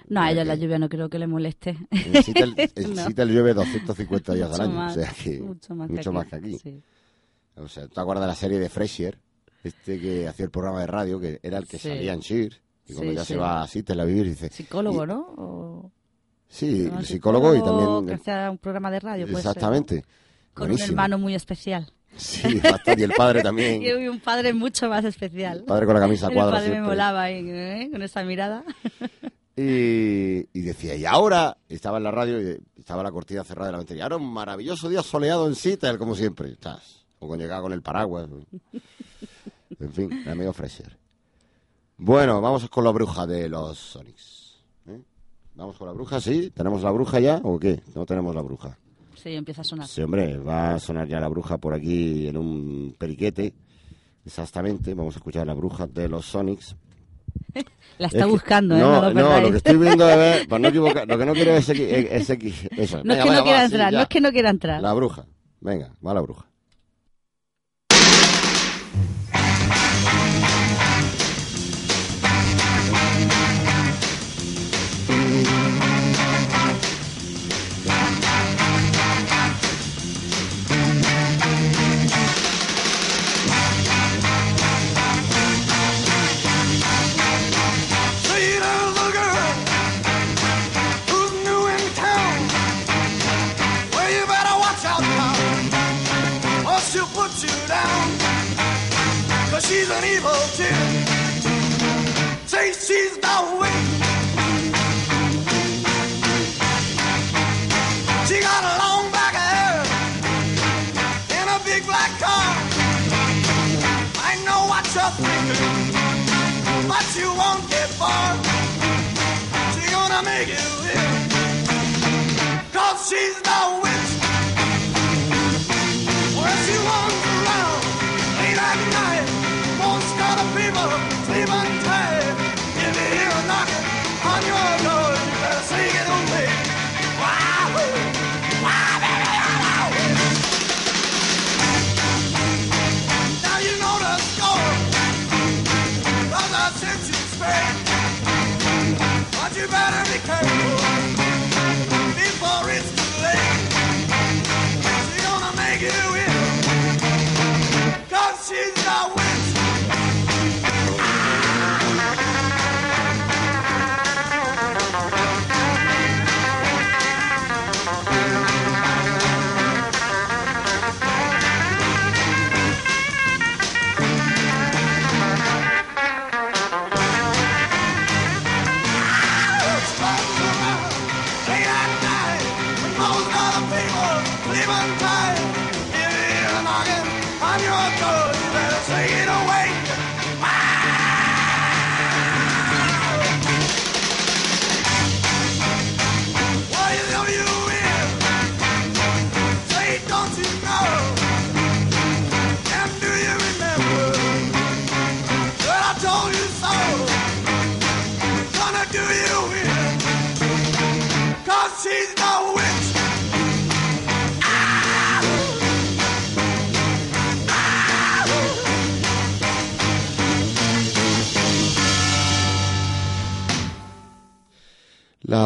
No, a ellos que la lluvia no creo que le moleste. En Seattle, en No. Seattle llueve 250 días al año. más, o sea que, mucho más mucho que más aquí. que aquí. Sí. O sea, ¿te acuerdas de la serie de Frasier? Este que hacía el programa de radio, que era el que Sí. salía en Sheer. Y cuando Sí, ya sí. se va a Seattle a vivir, dice... Psicólogo, y- ¿no? O- Sí, ¿no? el psicólogo y que también... hacía un programa de radio, pues. Exactamente. Con Buenísimo. un hermano muy especial. Sí, bastante. Y el padre también. Y un padre mucho más especial. El padre con la camisa a el padre me siempre. molaba ahí, ¿eh? con esa mirada. Y, y decía, y ahora, estaba en la radio y estaba la cortina cerrada de la ventana. Y ahora un maravilloso día soleado en Seattle, como siempre. Estás, o con llegaba con el paraguas. En fin, el amigo Fraser. Bueno, vamos con la bruja de los Sonics. ¿eh? Vamos con la bruja, ¿sí? ¿Tenemos la bruja ya o qué? No tenemos la bruja. Sí, empieza a sonar. Sí, hombre, va a sonar ya la bruja por aquí en un periquete. Exactamente, vamos a escuchar la bruja de los Sonics. La Es está que- buscando, ¿eh? No, No, lo no, perdáis. lo que estoy viendo es para no equivocar, lo que no quiero es. No es que no quiera va, entrar, no es que no quiera entrar. La bruja. Venga, va la bruja.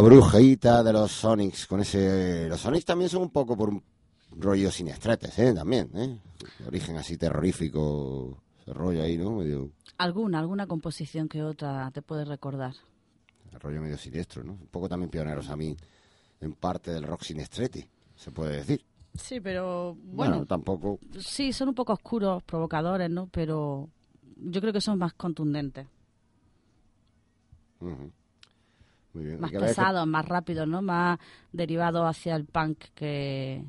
La brujita de los Sonics, con ese... Los Sonics también son un poco por un rollo sinestretes, ¿eh? También, ¿eh? De origen así terrorífico, ese rollo ahí, ¿no? Medio... Alguna, alguna composición que otra te puedes recordar. El rollo medio siniestro, ¿no? Un poco también pioneros a mí en parte del rock sinestrete, se puede decir. Sí, pero Bueno, bueno, tampoco... sí, son un poco oscuros, provocadores, ¿no? Pero yo creo que son más contundentes, Ujú. Muy bien. más que pesados, más rápidos, ¿no? Más derivados hacia el punk que,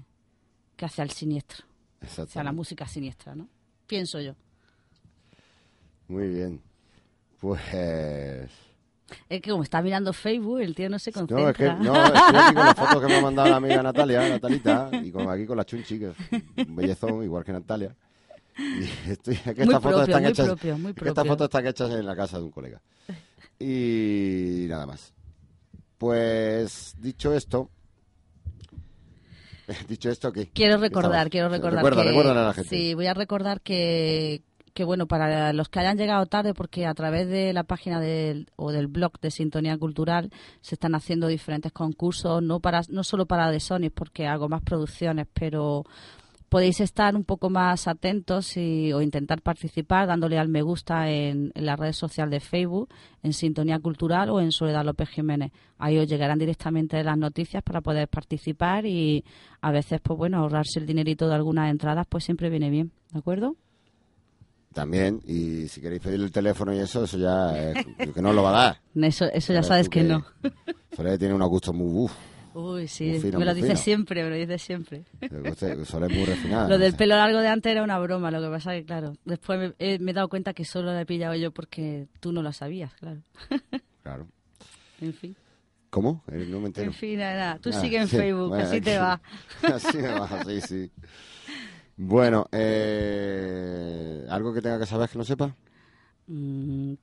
que hacia el siniestro, hacia la música siniestra, ¿no? Pienso yo. Muy bien. Pues... Es que como está mirando Facebook, el tío no se No, concentra. es que no, estoy aquí con las fotos que me ha mandado la amiga Natalia, Natalita, y con, aquí con la Chunchi, que es un bellezón, igual que Natalia. Y estoy, es que Muy estas fotos están hechas, es que estas fotos están hechas en la casa de un colega. Y nada más. Pues dicho esto, dicho esto, ¿qué? Quiero ¿Qué recordar, quiero recordar Recuerda, que... a la gente. Sí, voy a recordar que, que, bueno, para los que hayan llegado tarde, porque a través de la página del, o del blog de Sintonía Cultural se están haciendo diferentes concursos, no para no solo para de Sony, porque hago más producciones, pero podéis estar un poco más atentos y, o intentar participar dándole al me gusta en, en la red social de Facebook, en Sintonía Cultural o en Soledad López Jiménez. Ahí os llegarán directamente las noticias para poder participar y a veces, pues bueno, ahorrarse el dinerito de algunas entradas, pues siempre viene bien, ¿de acuerdo? También, y si queréis pedir el teléfono y eso, eso ya es, que no lo va a dar. Eso, eso ya Sabes que no. Soler tiene unos gustos muy... Uf, Uy, sí, fino, me lo dices siempre, me lo dices siempre. Soler muy refinada. Lo del pelo largo de antes era una broma, lo que pasa que, claro, después me, eh, me he dado cuenta que solo lo he pillado yo porque tú no lo sabías, claro. Claro. En fin. ¿Cómo? Eh, No me entero. En fin, nada, tú Ah, sigue en sí, Facebook, bueno, así te va. Así me va, sí, sí. Bueno, eh, ¿algo que tenga que saber que no sepa? Mm,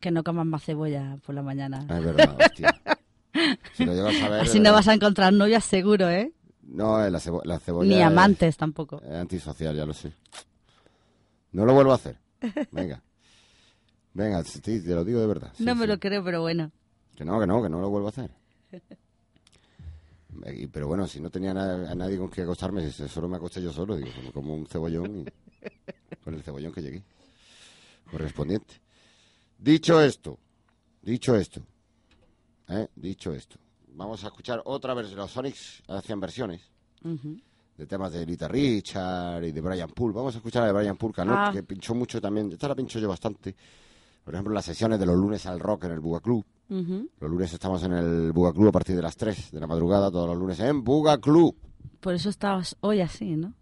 que no comas más cebolla por la mañana. Ah, es verdad, hostia. Si lo llego a saber... Así no verdad. vas a encontrar novias seguro, ¿eh? No, eh, la, cebo- la cebolla... Ni es- amantes tampoco. Es antisocial, ya lo sé. No lo vuelvo a hacer. Venga. Venga, sí, te lo digo de verdad. sí, no me sí. lo creo, pero bueno. Que no, que no, que no lo vuelvo a hacer. Y- Pero bueno, si no tenía a nadie con que acostarme, si solo me acosté yo solo, digo, como, como un cebollón y con el cebollón que llegué. Correspondiente. Dicho esto, dicho esto, ¿eh? dicho esto, vamos a escuchar otra vez. Los Sonics hacían versiones Ujú. de temas de Lita Richard y de Brian Poole. Vamos a escuchar a de Brian Poole, Canot, Ah. que pinchó mucho también. Esta la pincho yo bastante. Por ejemplo, las sesiones de los lunes al rock en el Buga Club. Ujú. Los lunes estamos en el Buga Club a partir de las 3 de la madrugada, todos los lunes en Buga Club. Por eso estabas hoy así, ¿no?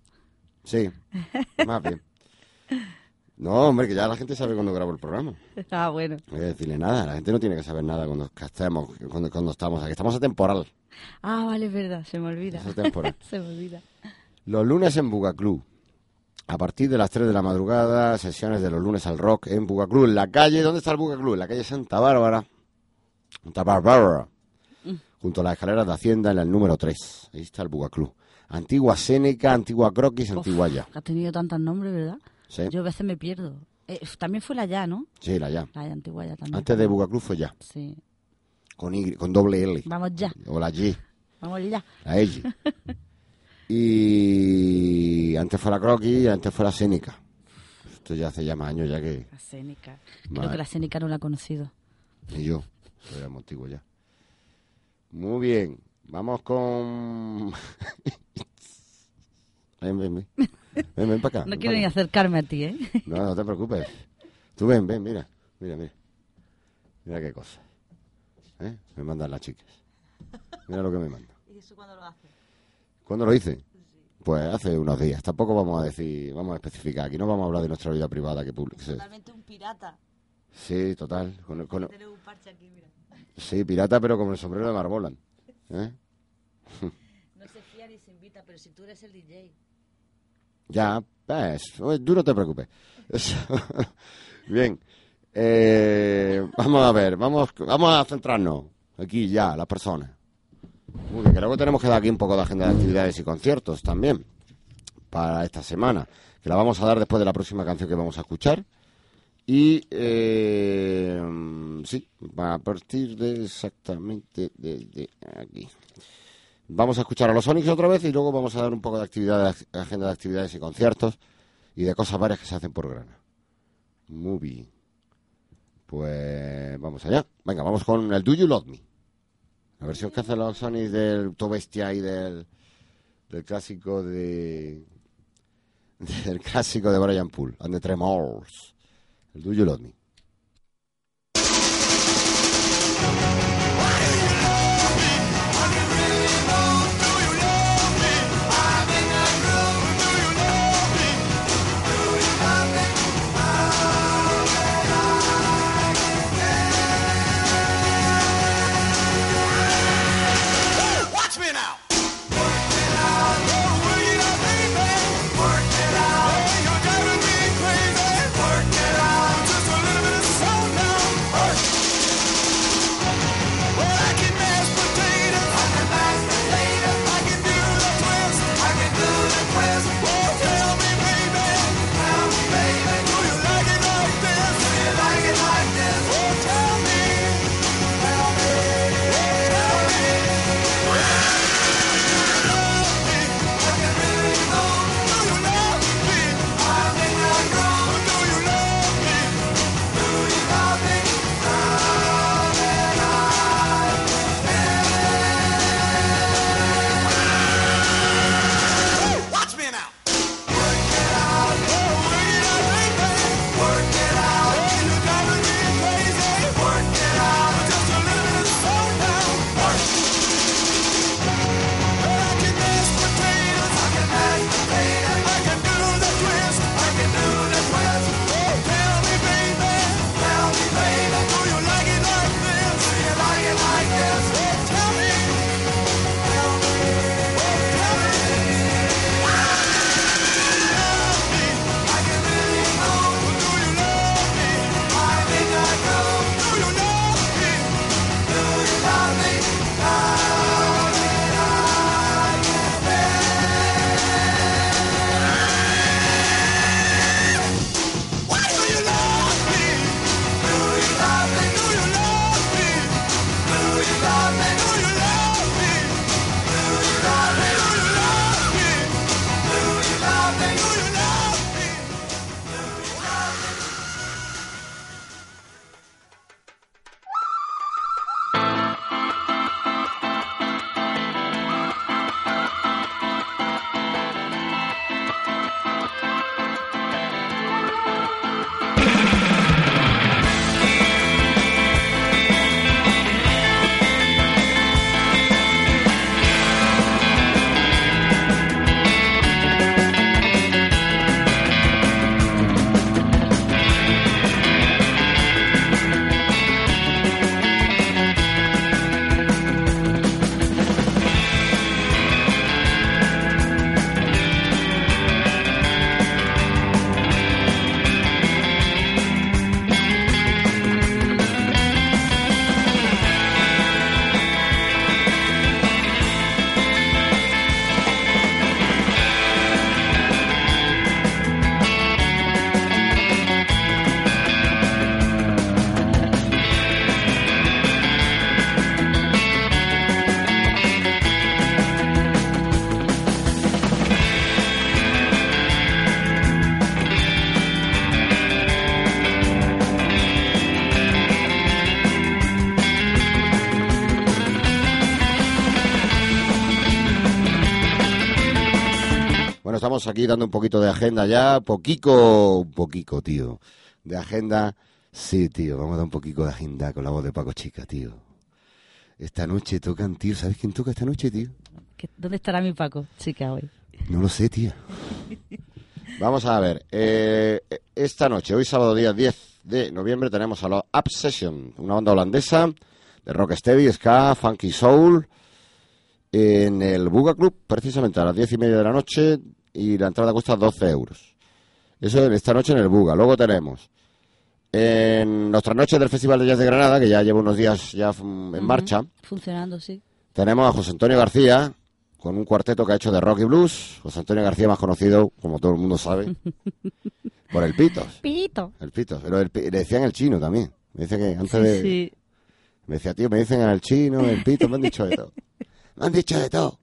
Sí, más bien. No, hombre, que ya la gente sabe cuando grabo el programa. Ah, bueno. No hay que decirle nada, la gente no tiene que saber nada cuando estemos, cuando, cuando estamos aquí. Estamos a temporal, Ah, vale, es verdad, se me olvida. es temporal. se me olvida. Los lunes en Buga Club. A partir de las 3 de la madrugada, sesiones de los lunes al rock en Buga Club. En la calle, ¿dónde está el Buga Club? En la calle Santa Bárbara. Santa Bárbara. Junto a las escaleras de Hacienda en el número 3. Ahí está el Buga Club. Antigua Séneca, Antigua Croquis, Antigua Ya. Ha tenido tantos nombres, ¿verdad? Sí, Yo a veces me pierdo. Eh, también fue la ya, ¿no? sí, la Ya. La ya antigua ya también. Antes de Buga Club fue Ya. Sí. Con, y, con doble L. Vamos ya, O la G. vamos ya. La L. Y antes fue la Croquis y antes fue la Séneca. Esto ya hace ya más años ya que... La Sénica. Creo que la Sénica no la he conocido. Y yo, soy antiguo ya. Muy bien, vamos con... ven, ven, ven. Ven, ven para acá. No ven quiero ni acá. acercarme a ti, ¿eh? No, no te preocupes. Tú ven, ven, mira. Mira, mira. Mira qué cosa. ¿Eh? Me mandan las chicas. Mira lo que me mandan. ¿Y eso cuándo lo haces? ¿Cuándo lo hice? Pues hace unos días. Tampoco vamos a decir, vamos a especificar. Aquí no vamos a hablar de nuestra vida privada que publique. Totalmente un pirata. Sí, total. Con, con- Tiene un parche aquí, mira. sí, pirata, pero con el sombrero de Marbolan. ¿Eh? No se fía ni se invita, pero si tú eres el DJ. Ya, pues, tú no te preocupes. Bien. Eh, vamos a ver, vamos, vamos a centrarnos aquí ya, las personas. Bien, que tenemos que dar aquí un poco de agenda de actividades y conciertos también para esta semana, que la vamos a dar después de la próxima canción que vamos a escuchar. Y eh, mm, sí, a partir de exactamente de, de aquí. Vamos a escuchar a los Sonics otra vez y luego vamos a dar un poco de actividad, de agenda de actividades y conciertos y de cosas varias que se hacen por Grana. Bien. Pues vamos allá. Venga, vamos con el Do You Love Me. La versión que hacen los Sonics del To Bestia y del, del clásico de del clásico de Brian Poole, and the Tremors. El Do You Love Me. Aquí dando un poquito de agenda ya, poquico, un poquico, tío, de agenda. Sí, tío, vamos a dar un poquito de agenda con la voz de Paco Chica, tío. Esta noche tocan, tío, ¿sabes quién toca esta noche, tío? ¿Qué- ¿Dónde estará mi Paco? Chica, hoy. No lo sé, tía. Vamos a ver. eh, esta noche, hoy sábado día 10 de noviembre, tenemos a los Obsession, una banda holandesa de rocksteady, ska, funky soul, en el Buga Club, precisamente a las 10 y media de la noche, y la entrada cuesta 12 euros. Eso en esta noche en el Buga. Luego tenemos en nuestras noches del Festival de Jazz de Granada, que ya lleva unos días ya en marcha, Funcionando, sí. tenemos a José Antonio García con un cuarteto que ha hecho de rock y blues. José Antonio García más conocido, como todo el mundo sabe, por el Pitos. Pito. El Pitos. Pero el le decían el chino también. Me dice que antes Sí, de... sí. Me decía, tío, me dicen el chino, el Pitos, me han dicho de todo. Me han dicho de todo.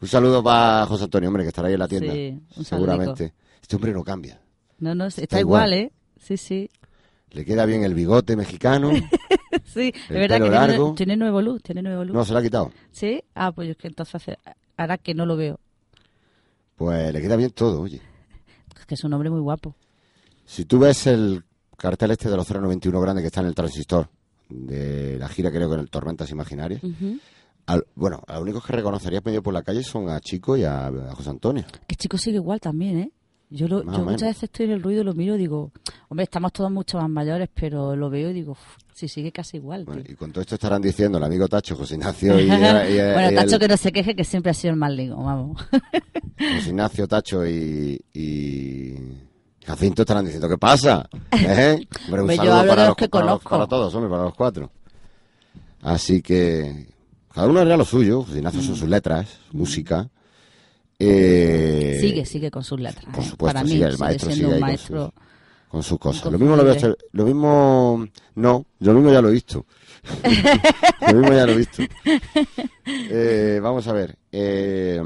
Un saludo para José Antonio, hombre, que estará ahí en la tienda. Sí, un seguramente. Este hombre no cambia. No, no, está, Está igual. igual, ¿eh? Sí, sí. Le queda bien el bigote mexicano. Sí, es verdad pelo que largo. tiene, tiene nuevo look, tiene nuevo look. No, se lo ha quitado. ¿Sí? Ah, pues es que entonces ahora que no lo veo. Pues le queda bien todo, oye. Es que es un hombre muy guapo. Si tú ves el cartel este de los 091 grande que está en el transistor, de la gira creo que en el Tormentas Imaginarias, Ujú. Al- bueno, a los únicos que reconocerías medio por la calle son a Chico y a, a José Antonio. Que chico sigue igual también, ¿eh? Yo, lo, yo muchas veces estoy en el ruido, lo miro y digo, hombre, estamos todos mucho más mayores, pero lo veo y digo, "Uf, si sigue casi igual, tío". Bueno, y con todo esto estarán diciendo el amigo Tacho, José Ignacio y, y- y- bueno, y Tacho el- que no se queje, que siempre ha sido el más ligo, vamos. José Ignacio, Tacho y, Jacinto estarán diciendo, ¿qué pasa? ¿Eh? Hombre, un yo saludo de para los que para conozco. para todos, hombre, para los cuatro. Así que cada uno hará lo suyo. Ignacio son sus letras, música. Eh, sigue, sigue con sus letras. Por ¿eh? supuesto, Para mí sigue, el maestro siendo sigue un ahí maestro. con sus cosas. Lo mismo lo veo, lo mismo, no, yo lo mismo ya lo he visto. lo mismo ya lo he visto. Eh, vamos a ver, eh,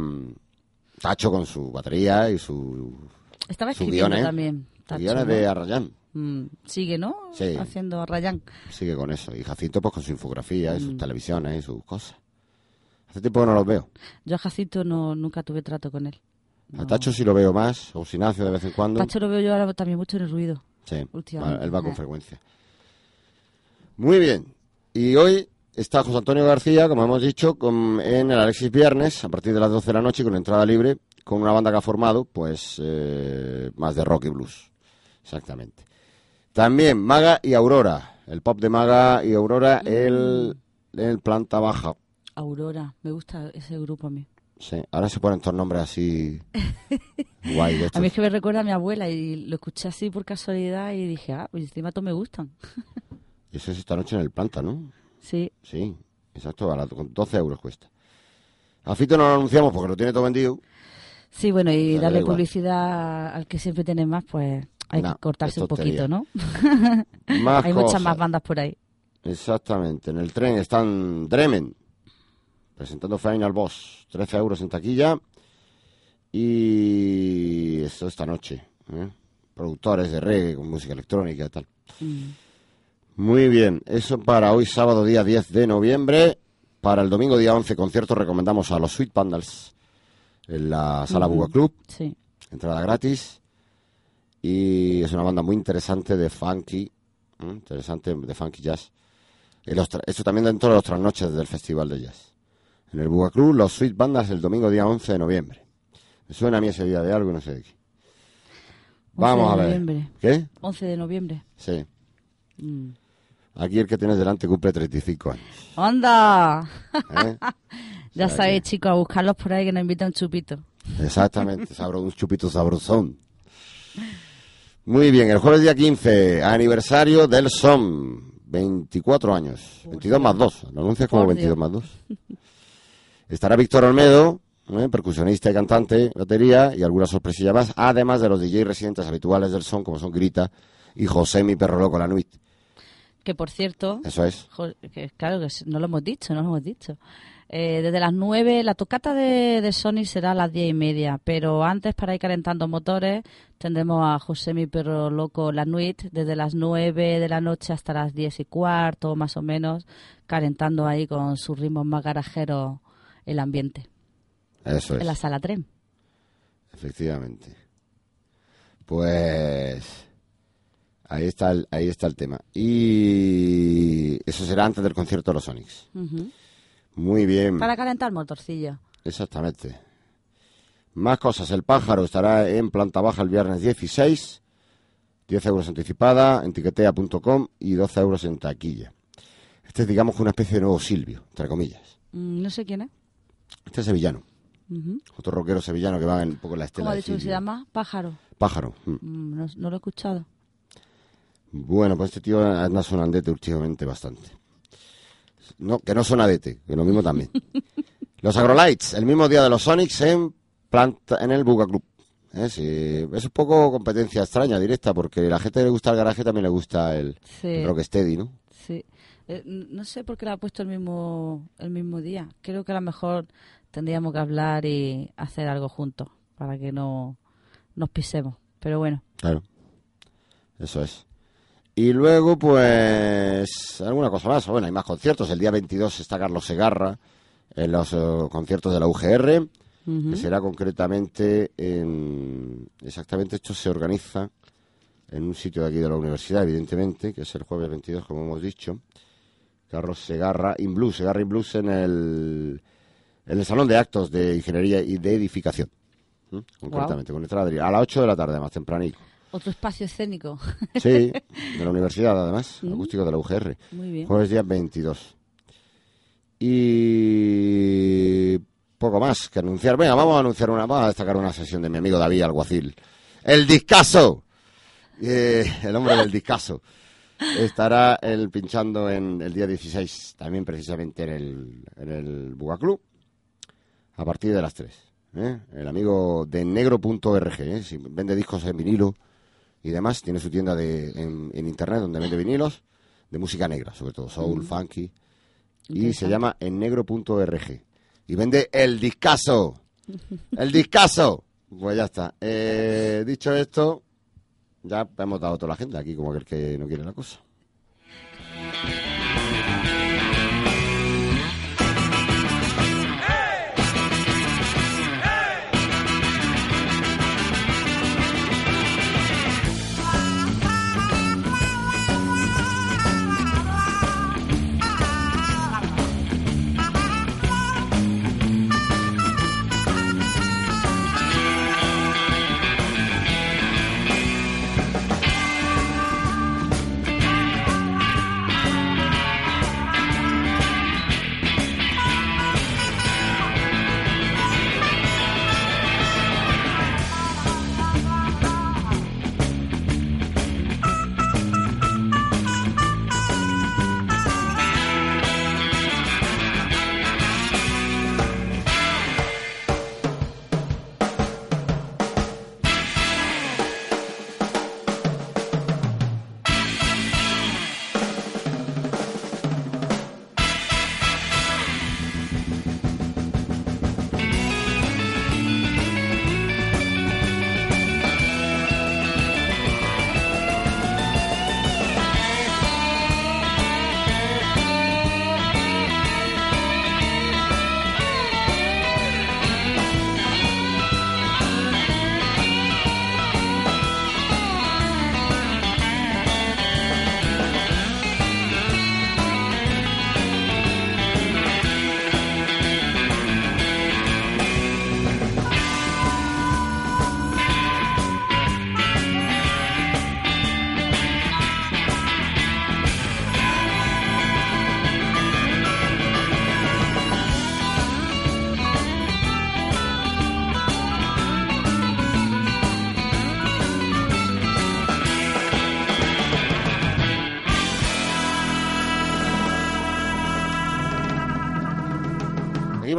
Tacho con su batería y su, Estaba escribiendo también. Tacho, guion es ¿no? de Arrayán, Mm, sigue, ¿no? Sí. Haciendo Rayán. sigue con eso. Y Jacinto pues con su infografía y sus Mm. televisiones y sus cosas. Hace tiempo que no los veo. Yo a Jacinto no, nunca tuve trato con él. A Tacho sí lo veo más, o Ignacio de vez en cuando. Tacho lo veo yo ahora también mucho en el ruido. Sí, últimamente. él va con Eh. frecuencia. Muy bien. Y hoy está José Antonio García, como hemos dicho, con- en el Alexis Viernes, a partir de las 12 de la noche, con entrada libre, con una banda que ha formado, pues, eh, más de rock y blues. Exactamente. También Maga y Aurora. El pop de Maga y Aurora, el, el planta baja. Aurora, me gusta ese grupo a mí. Sí, ahora se ponen todos nombres así guay de A estos. mí es que me recuerda a mi abuela y lo escuché así por casualidad y dije, ah, pues encima todos me gustan. Y eso es esta noche en el planta, ¿no? Sí, Sí, exacto, barato, con 12 euros cuesta. A Fito no lo anunciamos porque lo tiene todo vendido. sí, bueno, y darle publicidad al que siempre tiene más, pues hay que cortarse un poquito. ¿no? Más hay muchas más bandas por ahí. Exactamente, en el tren están Dremen, presentando Final Boss, 13 euros en taquilla. Y esto esta noche, ¿eh? productores de reggae con música electrónica y tal. Mm. Muy bien, eso para hoy sábado día 10 de noviembre. Para el domingo día 11 conciertos recomendamos a los Sweet Vandals en la sala Ujú. Buga Club. Sí. entrada gratis y es una banda muy interesante de funky, interesante de funky jazz. Esto también dentro de los trasnoches del Festival de Jazz. En el Buga Club, los Sweet Bandas el domingo día 11 de noviembre. Me suena a mí ese día de algo no sé de qué. 11 Vamos de a ver. noviembre. ¿Qué? 11 de noviembre. Sí. Mm. Aquí el que tienes delante cumple 35 años. ¡Anda! ¿eh? Ya O sea sabéis, que- chicos, a buscarlos por ahí que nos invitan un chupito. Exactamente, sabro, un chupito sabrosón. Muy bien, el jueves día 15, aniversario del SOM, 24 años, 22 más 2, lo anuncias como Por 22 Dios. más 2. Estará Víctor Olmedo, ¿eh? percusionista y cantante, batería y alguna sorpresilla más, además de los DJ residentes habituales del SOM, como son Grita y José, mi perro loco, la nuit. Que por cierto, Eso es. que claro que no lo hemos dicho, no lo hemos dicho. Eh, desde las 9, la tocata de, de Sony será a las 10 y media, pero antes para ir calentando motores tendremos a José mi perro loco la nuit desde las 9 de la noche hasta las 10 y cuarto más o menos, calentando ahí con sus ritmos más garajeros el ambiente, Eso es. en la sala tren. Efectivamente. Pues ahí está el, ahí está el tema. Y eso será antes del concierto de los Sonics. Ujú. Muy bien. Para calentar motorcillo. Exactamente. Más cosas. El pájaro estará en planta baja el viernes 16. 10 euros anticipada en tiquetea.com y 12 euros en taquilla. Este es, digamos, una especie de nuevo Silvio, entre comillas. Mm, no sé quién es. Este es sevillano. Ujú. Otro rockero sevillano que va en un poco en la estela ¿Cómo ha dicho que se llama? Pájaro. Pájaro. mm. Mm, no, no lo he escuchado. Bueno, pues este tío anda sonandete últimamente bastante. No, que no sonadete, que lo mismo también. Los Agrolights, el mismo día de los Sonics en planta, en el Buga Club. ¿Eh? Sí, es un poco competencia extraña, directa, porque la gente que le gusta el garaje también le gusta el, Sí. el rocksteady, ¿no? Sí. Eh, no sé por qué lo ha puesto el mismo, el mismo día. Creo que a lo mejor tendríamos que hablar y hacer algo juntos para que no nos pisemos. Pero bueno, Claro. Eso es. Y luego, pues, alguna cosa más. Bueno, hay más conciertos. El día 22 está Carlos Segarra en los eh, conciertos de la UGR, que será concretamente en... Exactamente, esto se organiza en un sitio de aquí de la universidad, evidentemente, que es el jueves 22, como hemos dicho. Carlos Segarra, in Blues, Segarra in Blues en el, en el Salón de Actos de Ingeniería y de Edificación. Concretamente, con entrada a las 8 de la tarde, más tempranito. Otro espacio escénico. Sí, de la universidad además, acústico de la UGR. Muy bien. Jueves día 22. Y poco más que anunciar. Venga, vamos a anunciar una, vamos a destacar una sesión de mi amigo David Alguacil. El discaso. Eh, el hombre del discaso. Estará él pinchando en el día 16, también precisamente en el, en el Buga Club, a partir de las 3. ¿eh? El amigo de negro.org, ¿eh? si vende discos en vinilo y demás, tiene su tienda de, en, en internet donde vende vinilos de música negra, sobre todo soul, funky, y se llama ennegro.org. Y vende el discaso. El discaso. Pues ya está. Eh, dicho esto, ya hemos dado toda la agenda aquí, como aquel que no quiere la cosa.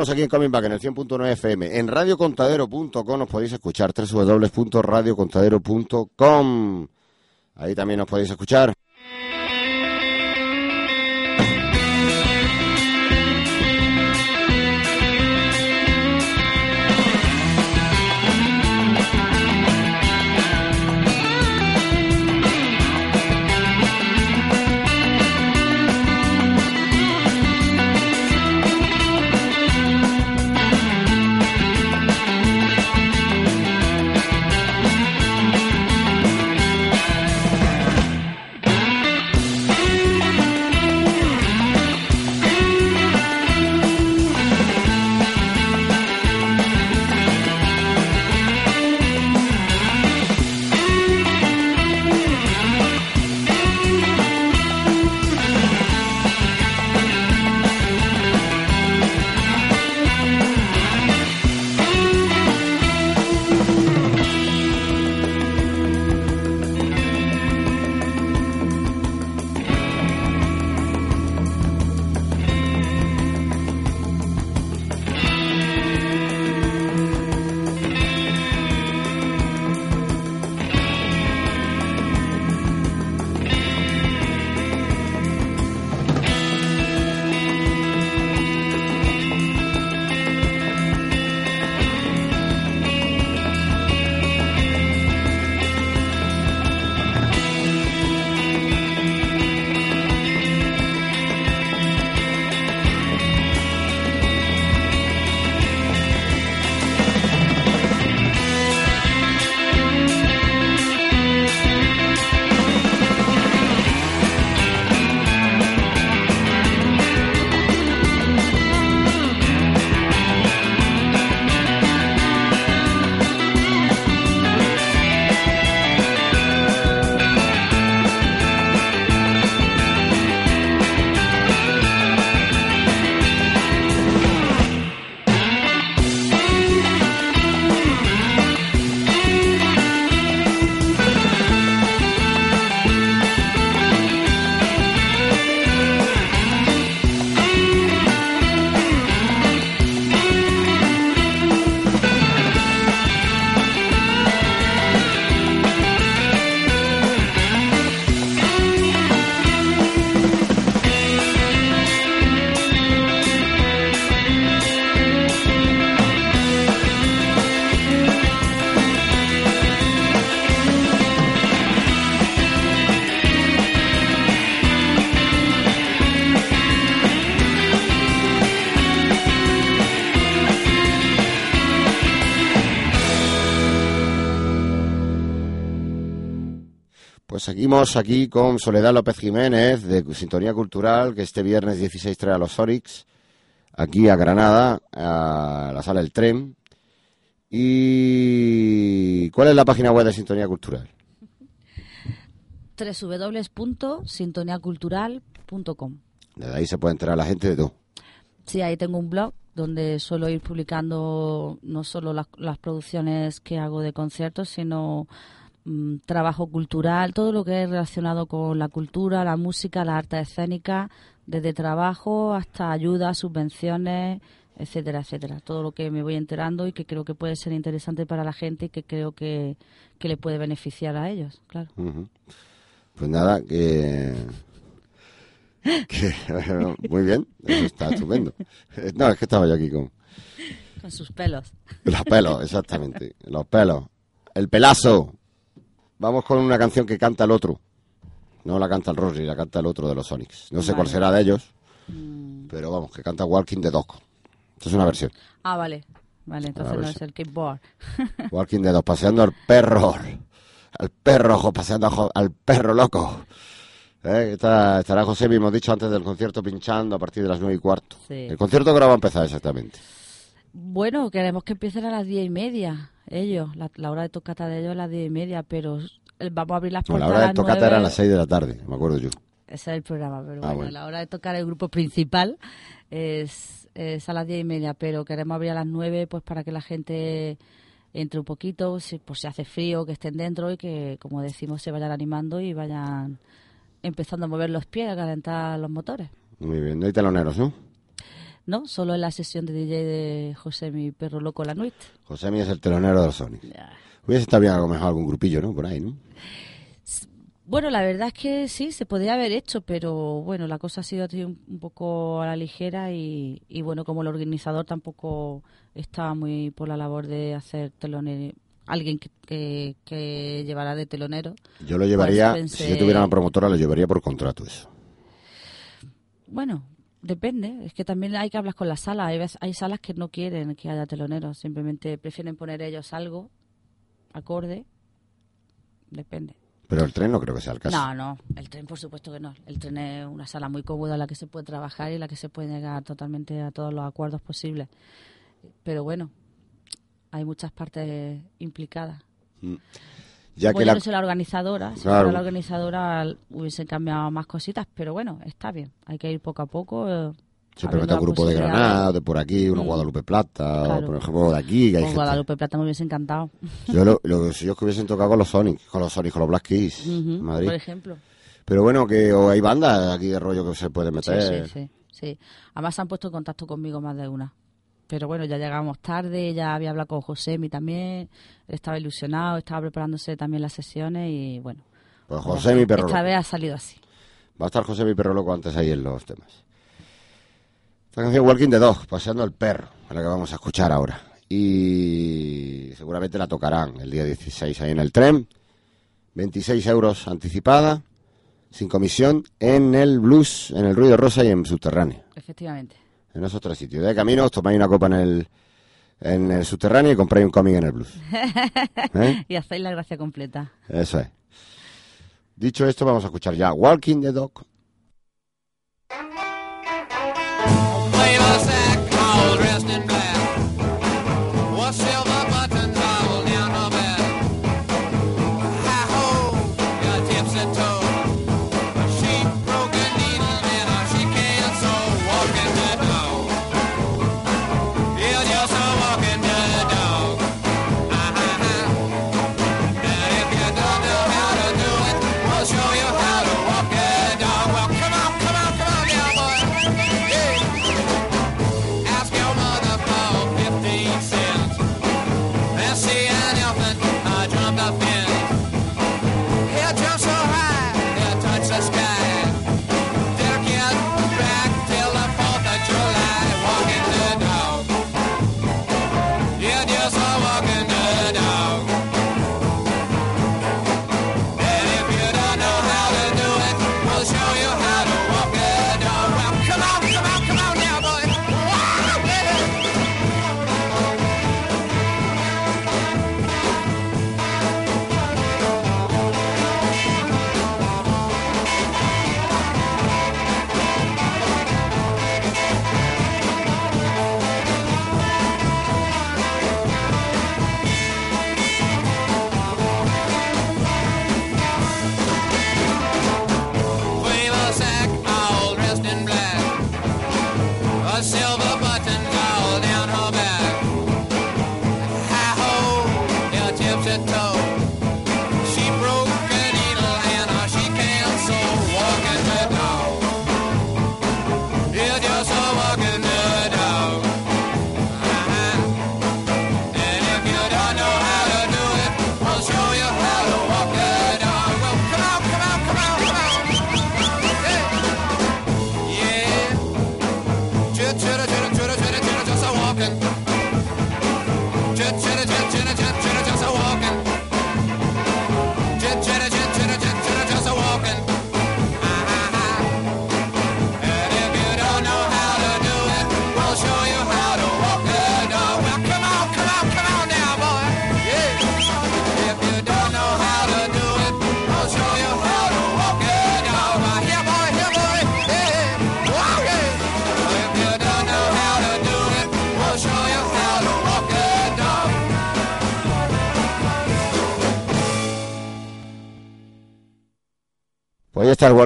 Seguimos aquí en Coming Back en el 100.9 FM. En radiocontadero.com nos podéis escuchar www.radiocontadero.com. Ahí también nos podéis escuchar. Seguimos aquí con Soledad López Jiménez de Sintonía Cultural, que este viernes 16 trae a los Orix, aquí a Granada, a la sala El Tren. ¿Y cuál es la página web de Sintonía Cultural? www.sintoniacultural.com Desde ahí se puede enterar la gente de todo. Sí, ahí tengo un blog donde suelo ir publicando no solo las, las producciones que hago de conciertos, sino mm, trabajo cultural, todo lo que es relacionado con la cultura, la música, la arte escénica, desde trabajo hasta ayudas, subvenciones, etcétera, etcétera. Todo lo que me voy enterando y que creo que puede ser interesante para la gente y que creo que, que le puede beneficiar a ellos, claro. Pues nada, que... que muy bien, eso está estupendo. No, es que estaba yo aquí con Con sus pelos. los pelos, exactamente, los pelos. El pelazo. Vamos con una canción que canta el otro. No la canta el Rossi, la canta el otro de los Sonics. No sé cuál será de ellos, pero vamos, que canta Walking the Dog. Esto es una versión. Ah, vale. Vale, entonces no es el skateboard. Walking the Dog, paseando al perro. Al perro, paseando al perro loco. ¿Eh? Está- estará José, hemos dicho antes del concierto, pinchando a partir de las nueve y cuarto. Sí. El concierto que ahora va a empezar exactamente. Bueno, queremos que empiecen a las diez y media, ellos. La, la hora de tocata de ellos es las diez y media, pero vamos a abrir las No, puertas la hora de tocata nueve. era a las seis de la tarde, me acuerdo yo. Ese es el programa, pero Ah, bueno, bueno. la hora de tocar el grupo principal es, es a las diez y media, pero queremos abrir a las nueve pues para que la gente entre un poquito, si, por si hace frío, que estén dentro y que, como decimos, se vayan animando y vayan empezando a mover los pies, a calentar los motores. Muy bien, no hay teloneros, ¿no? ¿No? Solo en la sesión de DJ de José, mi perro loco, la nuit. José es el telonero de los Sonics. Hubiese estado bien a lo mejor algún grupillo, ¿no? Por ahí, ¿no? Bueno, la verdad es que sí, se podría haber hecho, pero bueno, la cosa ha sido un, poco a la ligera y, y bueno, como el organizador tampoco estaba muy por la labor de hacer telonero, alguien que, que, que llevara de telonero. Yo lo llevaría, Pues si yo tuviera una promotora, lo llevaría por contrato eso. Bueno, depende, es que también hay que hablar con las salas, hay, hay salas que no quieren que haya teloneros, simplemente prefieren poner ellos algo acorde, depende. Pero el tren no creo que sea el caso. No, no, el tren por supuesto que no. El tren es una sala muy cómoda en la que se puede trabajar y en la que se puede llegar totalmente a todos los acuerdos posibles. Pero bueno, hay muchas partes implicadas. Ya Como que la... no soy la organizadora, si Claro. fuera la organizadora hubiesen cambiado más cositas, pero bueno, está bien. Hay que ir poco a poco. eh, abriendo mete un grupo de. Granada, de por aquí, uno Mm. Guadalupe Plata, Claro. o por ejemplo de aquí, que hay gente. Guadalupe Plata me hubiese encantado. Yo lo, lo si ellos que hubiesen tocado con los Sonic, con los Sonic, con los Black Keys, en Madrid. Por ejemplo. Pero bueno, que o hay bandas aquí de rollo que se puede Sí, meter. sí, sí, sí. Además se han puesto en contacto conmigo más de una. Pero bueno, ya llegamos tarde, ya había hablado con Josemi también, él estaba ilusionado, estaba preparándose también las sesiones y bueno. Pues José, mi perro Esta loco. vez ha salido así. Va a estar José, mi perro loco, antes ahí en los temas. Esta canción Walking the Dog, paseando el perro, es la que vamos a escuchar ahora. Y seguramente la tocarán el día 16 ahí en el tren. 26 euros anticipada, sin comisión, en el blues, en el ruido rosa y en subterráneo. Efectivamente. En esos tres sitios. De camino os tomáis una copa en el, en el subterráneo y compráis un cómic en el blues. ¿Eh? Y hacéis la gracia completa. Eso es. Dicho esto, vamos a escuchar ya Walking the Dog.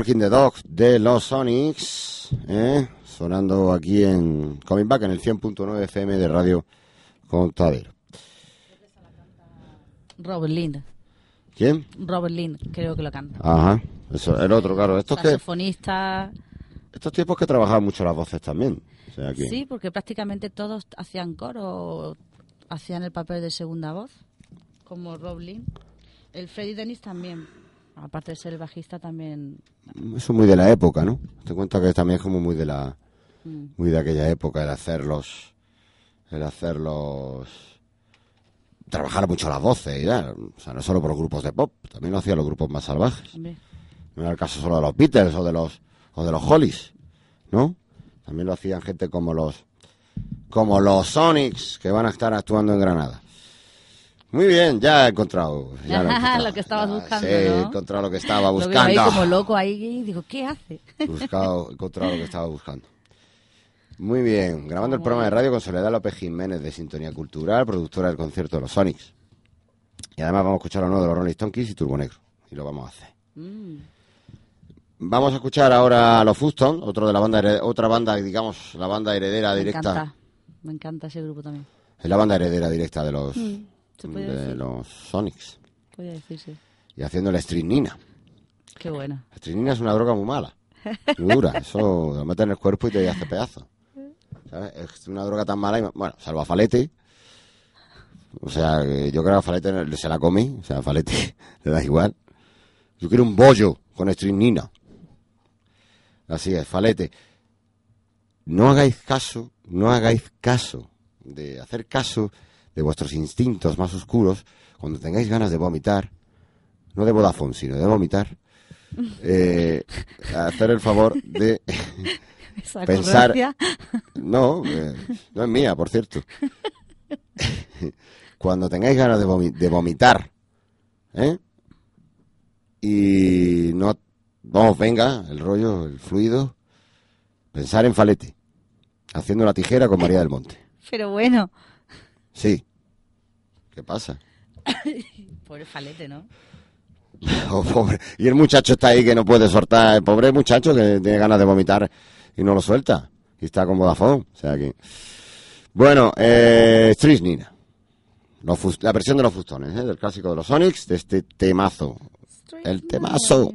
Walking the de los Sonics, ¿eh? sonando aquí en Coming Back en el 100.9 FM de Radio Contadero. Robert Lind. ¿Quién? Robert Lind, creo que lo canta. Ajá, eso, el otro, claro. Estos, que, estos tiempos que trabajaban mucho las voces también. O sea, que, Sí, porque prácticamente todos hacían coro, hacían el papel de segunda voz, como Rob Lind. El Freddy Dennis también, aparte de ser el bajista, también. Eso es muy de la época, ¿no? Te cuenta que también es como muy de la mm, muy de aquella época el hacerlos el hacerlos trabajar mucho las voces y tal. o sea no solo por los grupos de pop también lo hacían los grupos más salvajes hombre, no era el caso solo de los Beatles o de los o de los Hollies no también lo hacían gente como los como los Sonics que van a estar actuando en Granada muy bien ya he encontrado, ya lo, he encontrado. Lo que estabas Ya, buscando, sí, he encontrado lo que estaba Lo veo ahí buscando como loco ahí y digo, ¿qué hace? buscado, encontrado lo que estaba buscando. Muy bien, grabando el programa de radio con Soledad López Jiménez de Sintonía Cultural, productora del concierto de los Sonics. Y además vamos a escuchar lo nuevo de los Rolling Stone Kids y Turbo Negro. Y lo vamos a hacer. Mm, Vamos a escuchar ahora a los Fuston, otro de la banda otra banda, digamos, la banda heredera me directa. encanta. Me encanta ese grupo también. Es la banda heredera directa de los Mm, se puede de decir. los Sonics. Podría decirse. Y haciendo la estrinina. Qué bueno. La estrinina es una droga muy mala. Muy dura. Eso lo metes en el cuerpo y te hace pedazos. ¿Sabes? Es una droga tan mala. y- bueno, salvo a Falete. O sea, yo creo que a Falete se la come. O sea, a Falete le da igual. Yo quiero un bollo con estrinina. Así es, Falete. No hagáis caso, no hagáis caso de hacer caso de vuestros instintos más oscuros cuando tengáis ganas de vomitar. No de Vodafone, sino de vomitar. Eh, hacer el favor de Pensar- no, eh, no es mía, por cierto. Cuando tengáis ganas de vomitar, ¿eh? Y no, vamos, venga, el rollo, el fluido, pensar en Falete, haciendo la tijera con María del Monte. Pero bueno, Sí. ¿Qué pasa? pobre falete, ¿no? Oh, pobre. Y el muchacho está ahí que no puede soltar, el pobre muchacho que tiene ganas de vomitar y no lo suelta. Y está con Vodafone. O sea que... Bueno, eh, Strisnina. La versión de los fustones, ¿eh? del clásico de los Sonics, de este temazo. El temazo.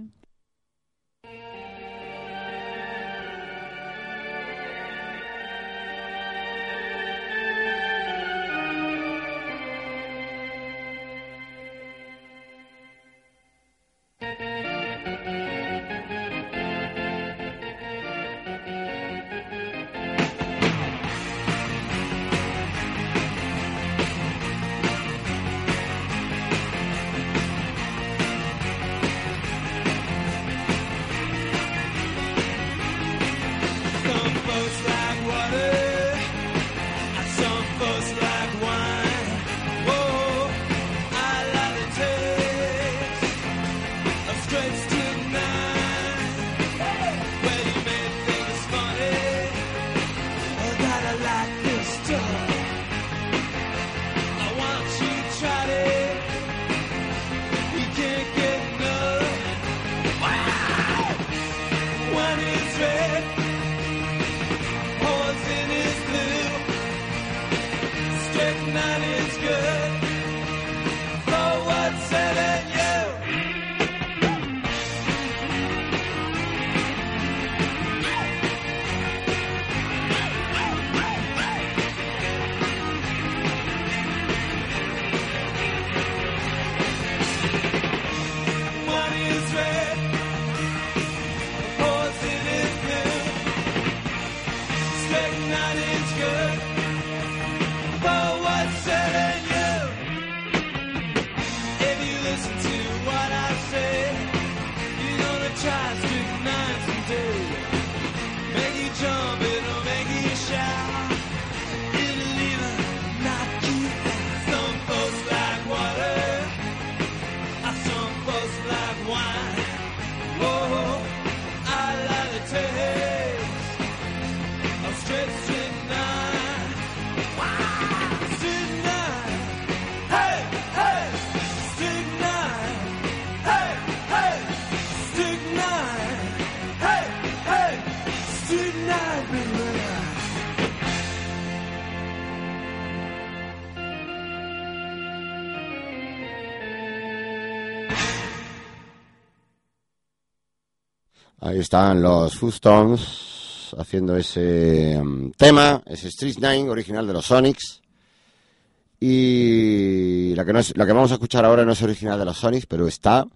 Están los Foostones haciendo ese mm, tema, ese Street Nine original de los Sonics. Y la que, no es, la que vamos a escuchar ahora no es original de los Sonics, pero está.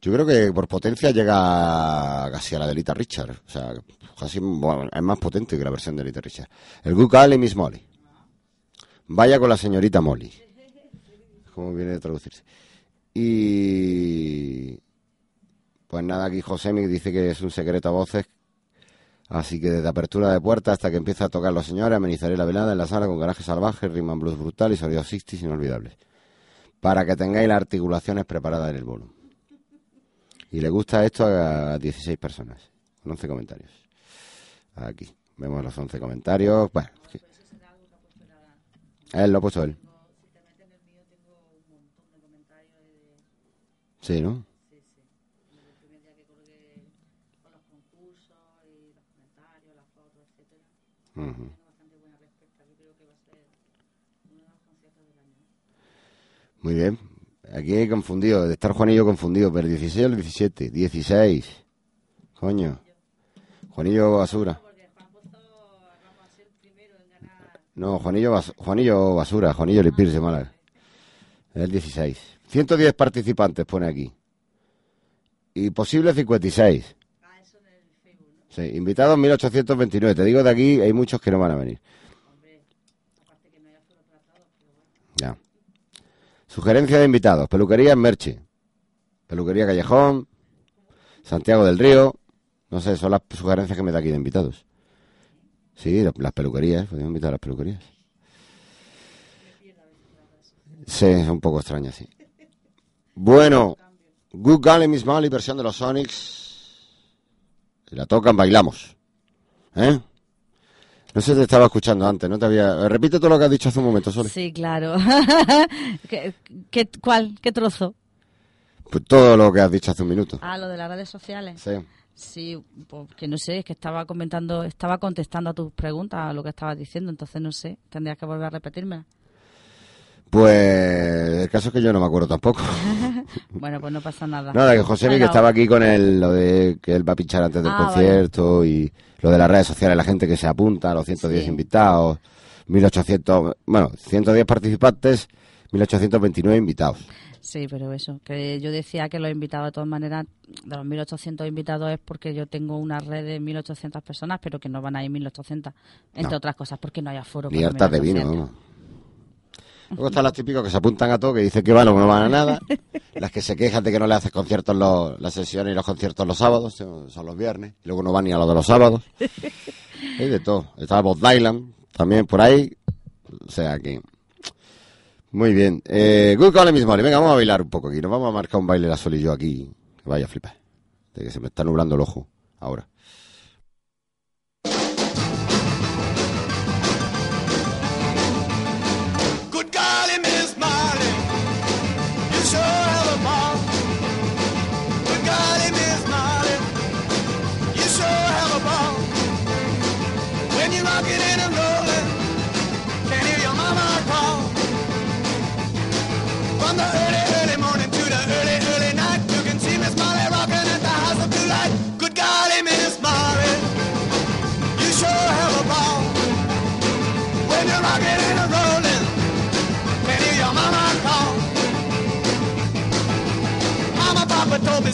Yo creo que por potencia llega casi a la de Lita Richard. O sea, casi es más potente que la versión de Lita Richard. El Good y Miss Molly. Vaya con la señorita Molly. ¿Cómo viene a traducirse? Y. Pues nada, aquí Josemi dice que es un secreto a voces. Así que desde apertura de puerta hasta que empieza a tocar los señores, amenizaré la velada en la sala con garaje salvaje, rhythm blues brutal y sonidos 60 inolvidables. Para que tengáis las articulaciones preparadas en el bolo. Y le gusta esto a 16 personas, con 11 comentarios. Aquí, vemos los 11 comentarios. Bueno, que- él lo ha puesto él. Sí, ¿no? Ujú. Muy bien. Aquí he confundido, de estar Juanillo confundido, pero el 16 o el 17. 16. Coño. Juanillo Basura. No, Juanillo, Bas- Juanillo Basura, Juanillo Lipir de Málaga. El 16. 110 participantes pone aquí. Y posible 56. Sí, invitados 1829. Te digo de aquí, hay muchos que no van a venir. Ya. Sugerencia de invitados. Peluquería en Merche. Peluquería Callejón. Santiago del Río. No sé, son las sugerencias que me da aquí de invitados. Sí, las, peluquerías. Podemos invitar a las peluquerías. Sí, es un poco extraña, sí. Bueno, Good y Miss Molly, versión de los Sonics. Si la tocan, bailamos. ¿Eh? No sé, te estaba escuchando antes, no te había... Repite todo lo que has dicho hace un momento, Sole. Sí, claro. ¿Qué, qué, ¿Cuál? ¿Qué trozo? Pues todo lo que has dicho hace un minuto. Ah, lo de las redes sociales. Sí. Sí, pues que no sé, es que estaba comentando, estaba contestando a tus preguntas, a lo que estabas diciendo, entonces no sé, tendrías que volver a repetírmela. Pues el caso es que yo no me acuerdo tampoco. Bueno, pues no pasa nada. Nada, que José que estaba aquí con el, lo de que él va a pinchar antes del Ah, concierto y lo de las redes sociales, la gente que se apunta, los 110 Sí. invitados, 1800, bueno, 110 participantes, 1829 invitados. Sí, pero eso, que yo decía que los invitados de todas maneras, de los 1800 invitados es porque yo tengo una red de 1800 personas, pero que no van a ir 1800, entre No. otras cosas, porque no hay aforo. Hartas de vino, 1800. vamos. Luego están las típicos que se apuntan a todo, que dicen que van o no van a nada. Las que se quejan de que no le haces conciertos los, las sesiones y los conciertos los sábados, son los viernes. Y luego no van ni a los de los sábados. Hay de todo. Está Bob Dylan también por ahí. O sea que... Muy bien. Eh, good call mismo. Venga, vamos a bailar un poco aquí. Nos vamos a marcar un baile la Sol y yo aquí. Que vaya a flipar. De que se me está nublando el ojo ahora.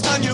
It's on your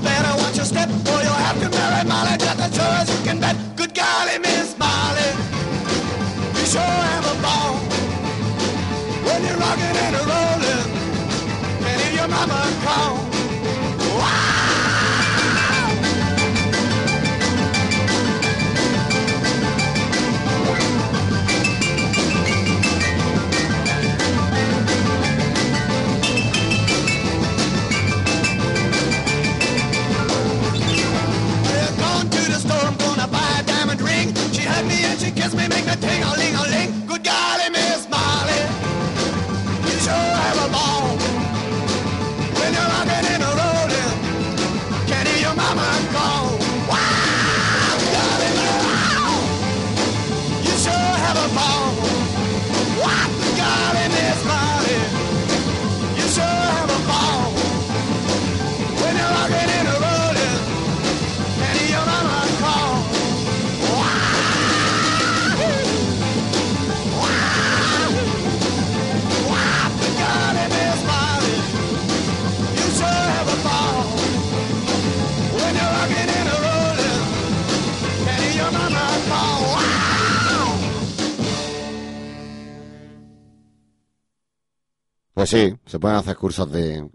Pues sí, se pueden hacer cursos de.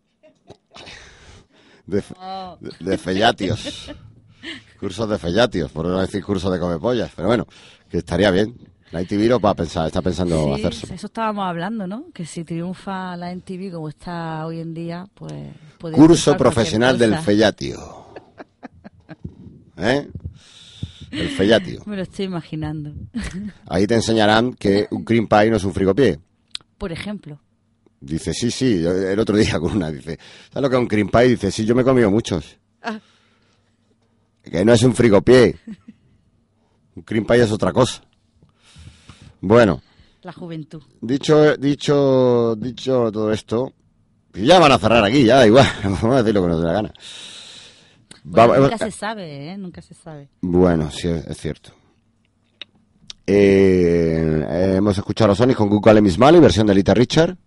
de, de, de fellatios. Cursos de fellatios, por no decir cursos de comepollas. Pero bueno, que estaría bien. La ITV lo va a pensar, está pensando Sí, hacerse. eso estábamos hablando, ¿no? Que si triunfa la NTV como está hoy en día, pues... Curso profesional del fellatio. ¿Eh? El fellatio. Me lo estoy imaginando. Ahí te enseñarán que un cream pie no es un frigopié. Por ejemplo. Dice, sí, sí, el otro día con una, dice, ¿sabes lo que es un cream pie? Dice, sí, yo me he comido muchos. Ah. Que no es un frigopié. Un cream pie es otra cosa. Bueno, La juventud. dicho, dicho, dicho todo esto, y ya van a cerrar aquí, ya igual, vamos a decir lo que nos dé la gana. Bueno, Va- nunca se sabe, ¿eh? Nunca se sabe. Bueno, sí, es cierto. Eh, hemos escuchado a los Sonics con Google Miss Mali, versión de Lita Richard.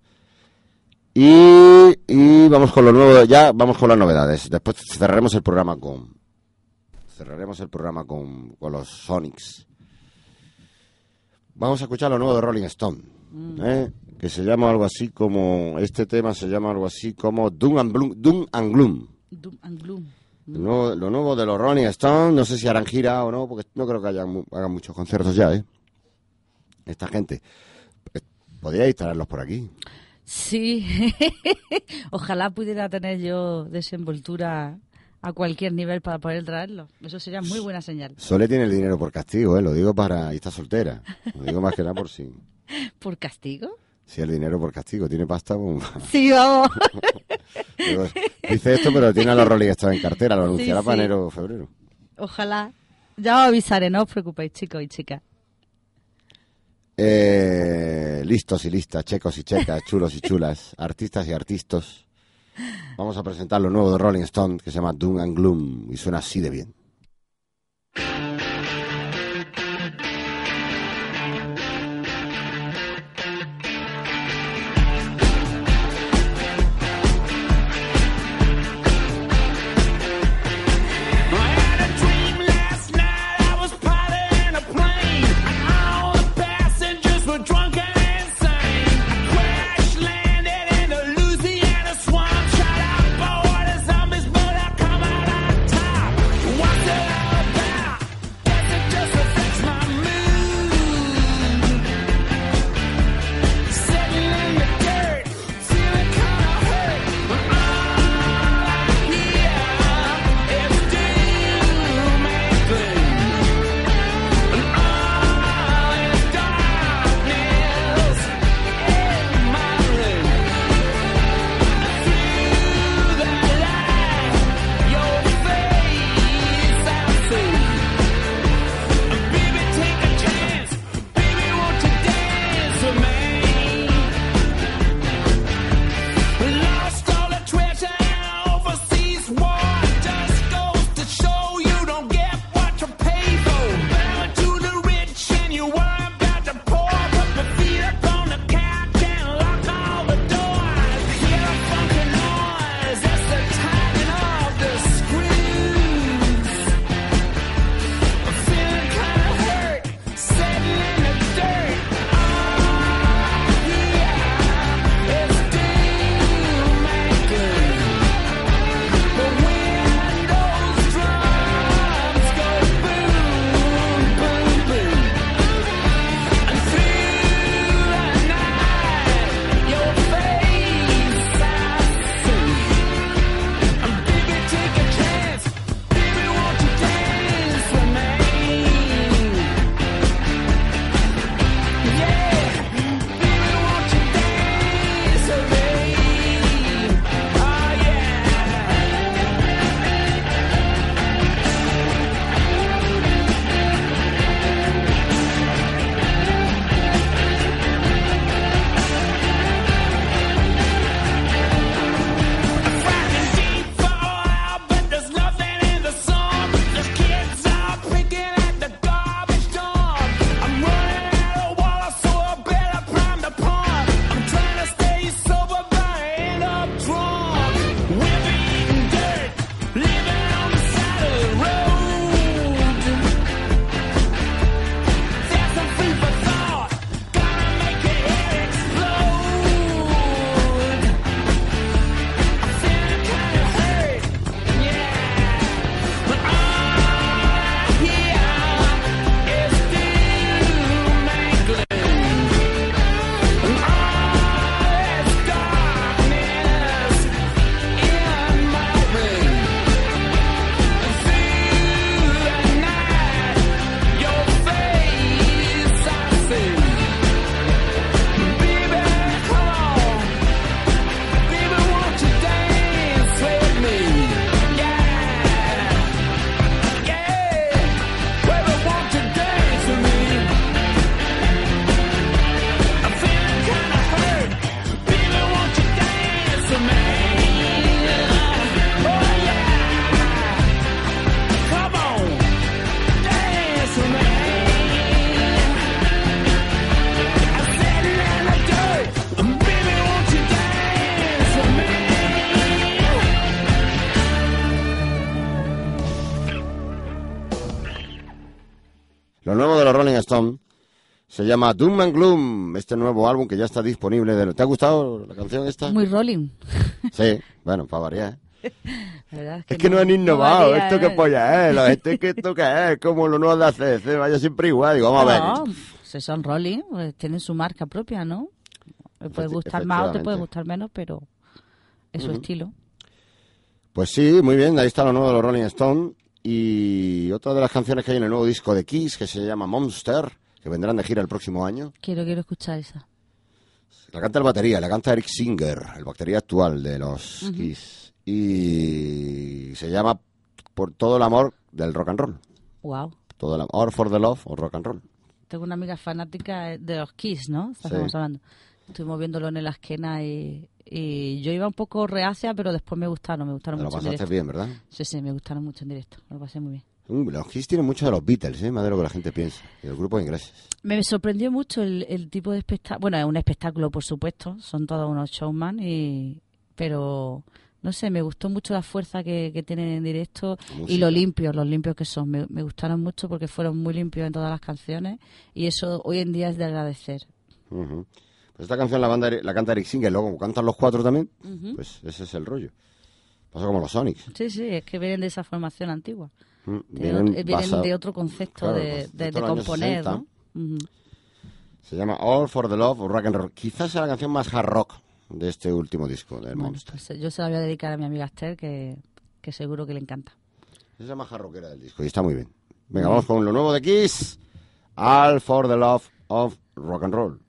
Y, y vamos con lo nuevo, ya vamos con las novedades. Después cerraremos el programa con. Cerraremos el programa con, con los Sonics. Vamos a escuchar lo nuevo de Rolling Stone. ¿eh? Que se llama algo así como. Este tema se llama algo así como Doom and, Bloom- Doom and Gloom. Doom and gloom. Lo nuevo, lo nuevo de los Rolling Stones, no sé si harán gira o no, porque no creo que hayan, hagan muchos conciertos ya, ¿eh? Esta gente. Eh, Podríais traerlos por aquí. Sí. Ojalá pudiera tener yo desenvoltura a cualquier nivel para poder traerlo. Eso sería muy buena señal. Sole tiene el dinero por castigo, ¿eh? Lo digo para... Y está soltera. Lo digo más que nada por si... ¿Por castigo? Si el dinero por castigo. Tiene pasta, pues, Sí, vamos. digo, Dice esto, pero tiene a los Rolling Stones en cartera. Lo Sí, anunciará sí. para enero o febrero. Ojalá. Ya os avisaré, no os preocupéis, chicos y chicas. Eh, listos y listas, checos y checas, chulos y chulas, artistas y artistas. Vamos a presentar lo nuevo de Rolling Stone que se llama Doom and Gloom y suena así de bien. Rolling Stone. Se llama Doom and Gloom, este nuevo álbum que ya está disponible. De... ¿Te ha gustado la canción esta? Muy rolling. Sí, bueno, para variar. Es que no han innovado. varía, ¿Esto qué ¿eh? polla es? Gente que esto qué es, como lo nuevo de ACC, vaya siempre igual. Digo, vamos a ver. Si son rolling, pues tienen su marca propia, ¿no? Te puede gustar más o te puede gustar menos, pero es su estilo. Pues sí, muy bien, ahí está lo nuevo de los Rolling Stone. Y otra de las canciones que hay en el nuevo disco de Kiss, que se llama Monster, que vendrán de gira el próximo año. Quiero, quiero escuchar esa. La canta el batería, la canta Eric Singer, el batería actual de los Kiss. Y se llama Por todo el amor del rock and roll. Wow. Todo el amor for the love o rock and roll. Tengo una amiga fanática de los Kiss, ¿no? Sí. Estamos hablando. Estuvimos viéndolo en la esquena y, y yo iba un poco reacia, pero después me gustaron, me gustaron lo mucho en pasaste directo. bien, ¿verdad? Sí, sí, me gustaron mucho en directo. Lo pasé muy bien. Mm, Los Kiss tienen mucho de los Beatles, ¿eh? Más de lo que la gente piensa. Y el grupo de ingleses. Me sorprendió mucho el, el tipo de espectáculo. Bueno, es un espectáculo, por supuesto. Son todos unos showman, y, pero no sé, me gustó mucho la fuerza que, que tienen en directo y lo limpios, los limpios que son. Me, me gustaron mucho porque fueron muy limpios en todas las canciones y eso hoy en día es de agradecer. Ujú. Pues esta canción la, banda, la canta Eric Singer, luego como cantan los cuatro también, pues ese es el rollo. Pasa como los Sonics. Sí, sí, es que vienen de esa formación antigua. Mm, eh, vienen basado- de otro concepto Claro, de, de- componer, 60. ¿no? Se llama All for the Love of Rock and Roll. Quizás sea la canción más hard rock de este último disco del Bueno, Monster. pues, eh, yo se la voy a dedicar a mi amiga Esther, que, que seguro que le encanta. Es la más hard rockera del disco y está muy bien. Venga, vamos con lo nuevo de Kiss. All for the Love of Rock and Roll.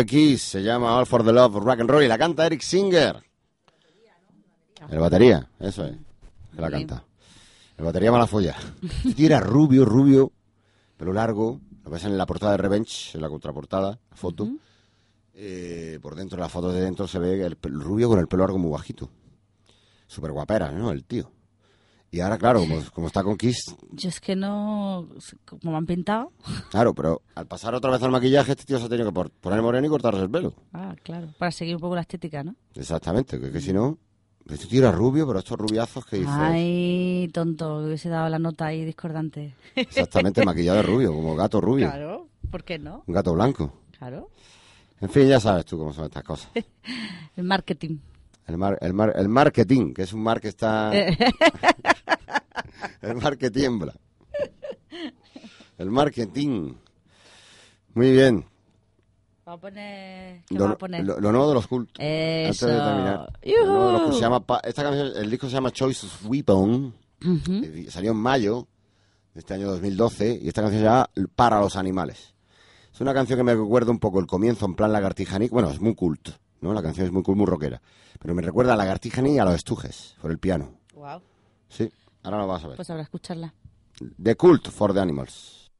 De Kiss, se llama All for the Love Rock and Roll y la canta Eric Singer. El batería, eso es, que la canta. El batería Malafolla. Este tío era rubio, rubio, pelo largo, lo ves en la portada de Revenge, en la contraportada, la foto. Eh, por dentro, la foto de dentro se ve el, pel- rubio con el pelo largo muy bajito. Súper guapera, ¿no? El tío. Y ahora, claro, como, como está con Kiss, Yo es que no. Como me han pintado. claro, pero al pasar otra vez al maquillaje, este tío se ha tenido que poner moreno y cortarse el pelo. Ah, claro. Para seguir un poco la estética, ¿no? Exactamente, que, que si no, este tío era rubio, pero estos rubiazos que dices, Ay, tonto, hubiese dado la nota ahí discordante. exactamente maquillado de rubio, como gato rubio, Claro, ¿por qué no? un gato blanco. Claro. En fin, ya sabes tú cómo son estas cosas. El marketing. El, mar- el, mar- el marketing, que es un mar que está... el mar que tiembla. El marketing. Muy bien. Vamos a poner. ¿Qué Lo, vamos a poner? lo- lo nuevo de los cultos. Eso. Antes de terminar. Lo ¡Yujú! nuevo de los cultos se llama Pa- esta canción, el disco se llama Choice of Weapon. Salió en mayo de este año 2012 y esta canción se llama Para los animales. Es una canción que me recuerda un poco el comienzo en plan lagartijaní. Bueno, es muy cult, ¿no? La canción es muy cool, muy rockera. Pero me recuerda a lagartijaní y a los estujes por el piano. Guau. Sí, ahora lo vas a ver. Pues habrá escucharla. The Cult for the Animals.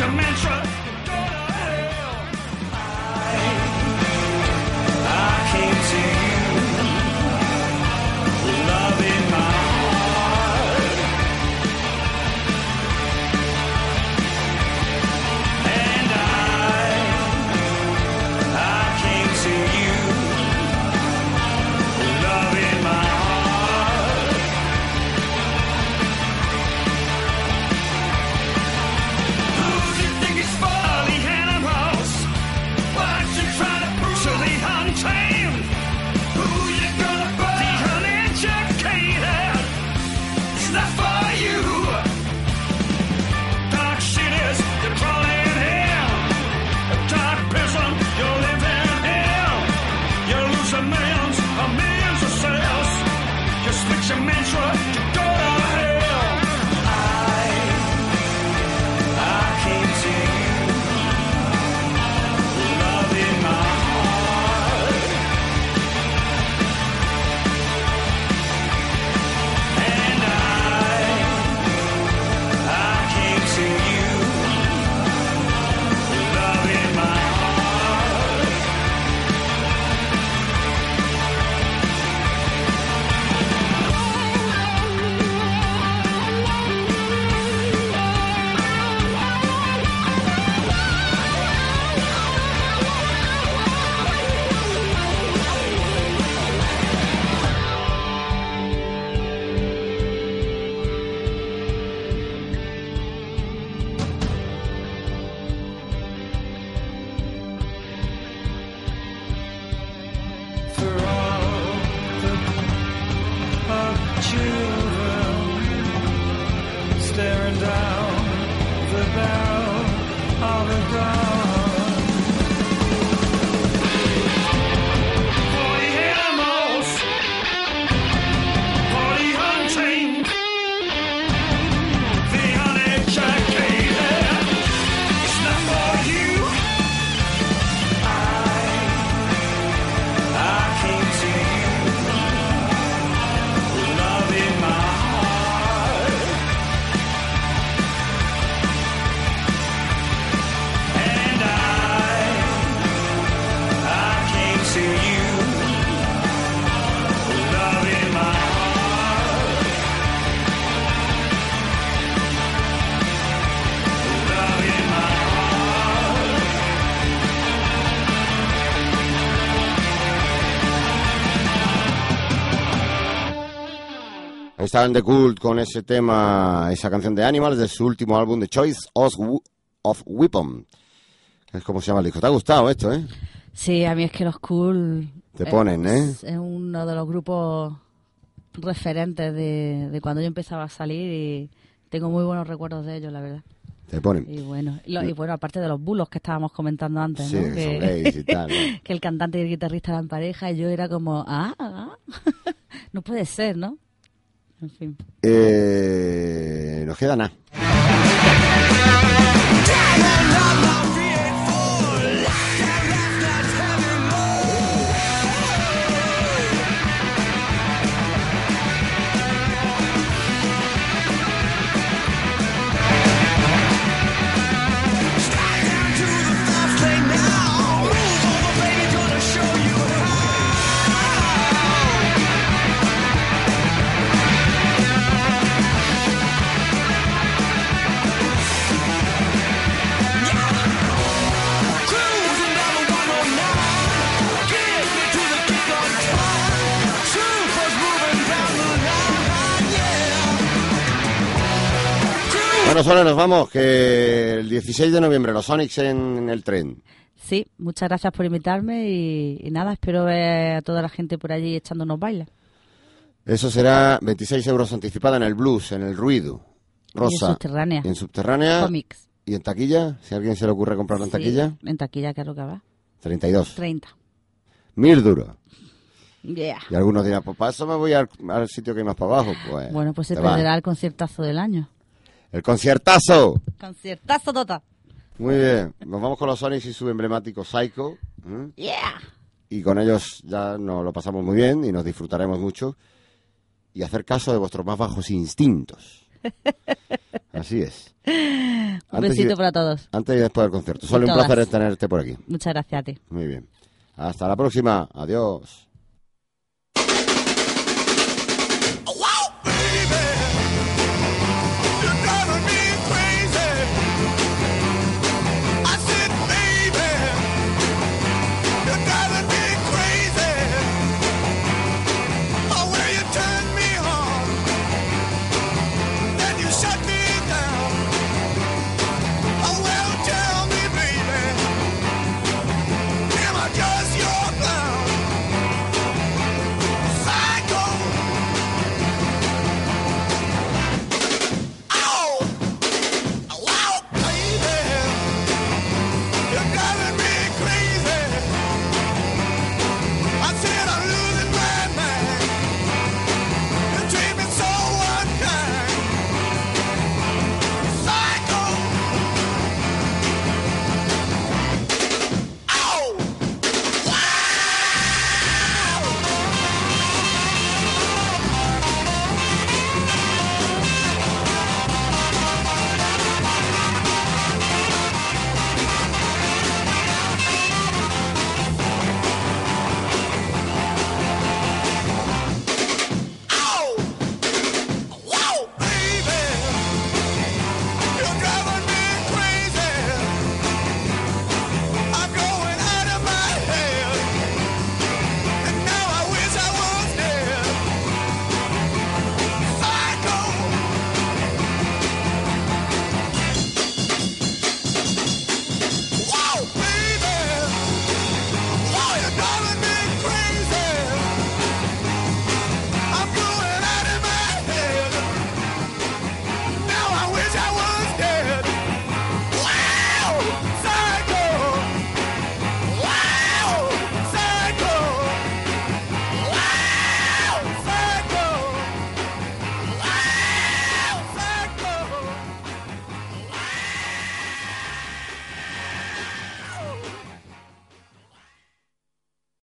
Your mantra, estaban The Cult con ese tema, esa canción de Animals de su último álbum, The Choice of, of Weapon. Es como se llama el disco. ¿Te ha gustado esto, eh? Sí, a mí es que los cool... Te ponen, ¿eh? Es uno de los grupos referentes de, de cuando yo empezaba a salir y tengo muy buenos recuerdos de ellos, la verdad. Te ponen. Y bueno, lo- y bueno aparte de los bulos que estábamos comentando antes, Sí, ¿no? que y tal, ¿no? que el cantante y el guitarrista eran pareja y yo era como, ah, ah, no puede ser, ¿no? Eh, nos queda nada. Solo nos vamos, que el 16 de noviembre los Sonics en el tren. Sí, muchas gracias por invitarme y, y nada, espero ver a toda la gente por allí echándonos bailes. Eso será 26 euros anticipada en el blues, en el ruido. Rosa. Y en subterránea. Y en subterránea. Cómics. ¿Y en taquilla? Si a alguien se le ocurre comprarlo en Sí, taquilla. en taquilla, lo que va. 32. 30. Mil duros. Yeah. Y algunos dirán, pues para eso me voy al, al sitio que hay más para abajo. Pues, Bueno, pues se perderá el conciertazo del año. El conciertazo. Conciertazo total. Muy bien. Nos vamos con los Sonics y su emblemático Psycho. ¿eh? Yeah. Y con ellos ya nos lo pasamos muy bien y nos disfrutaremos mucho. Y hacer caso de vuestros más bajos instintos. Así es. Un y- besito para todos. Antes y después del concierto. Solo un placer tenerte por aquí. Muchas gracias a ti. Muy bien. Hasta la próxima. Adiós.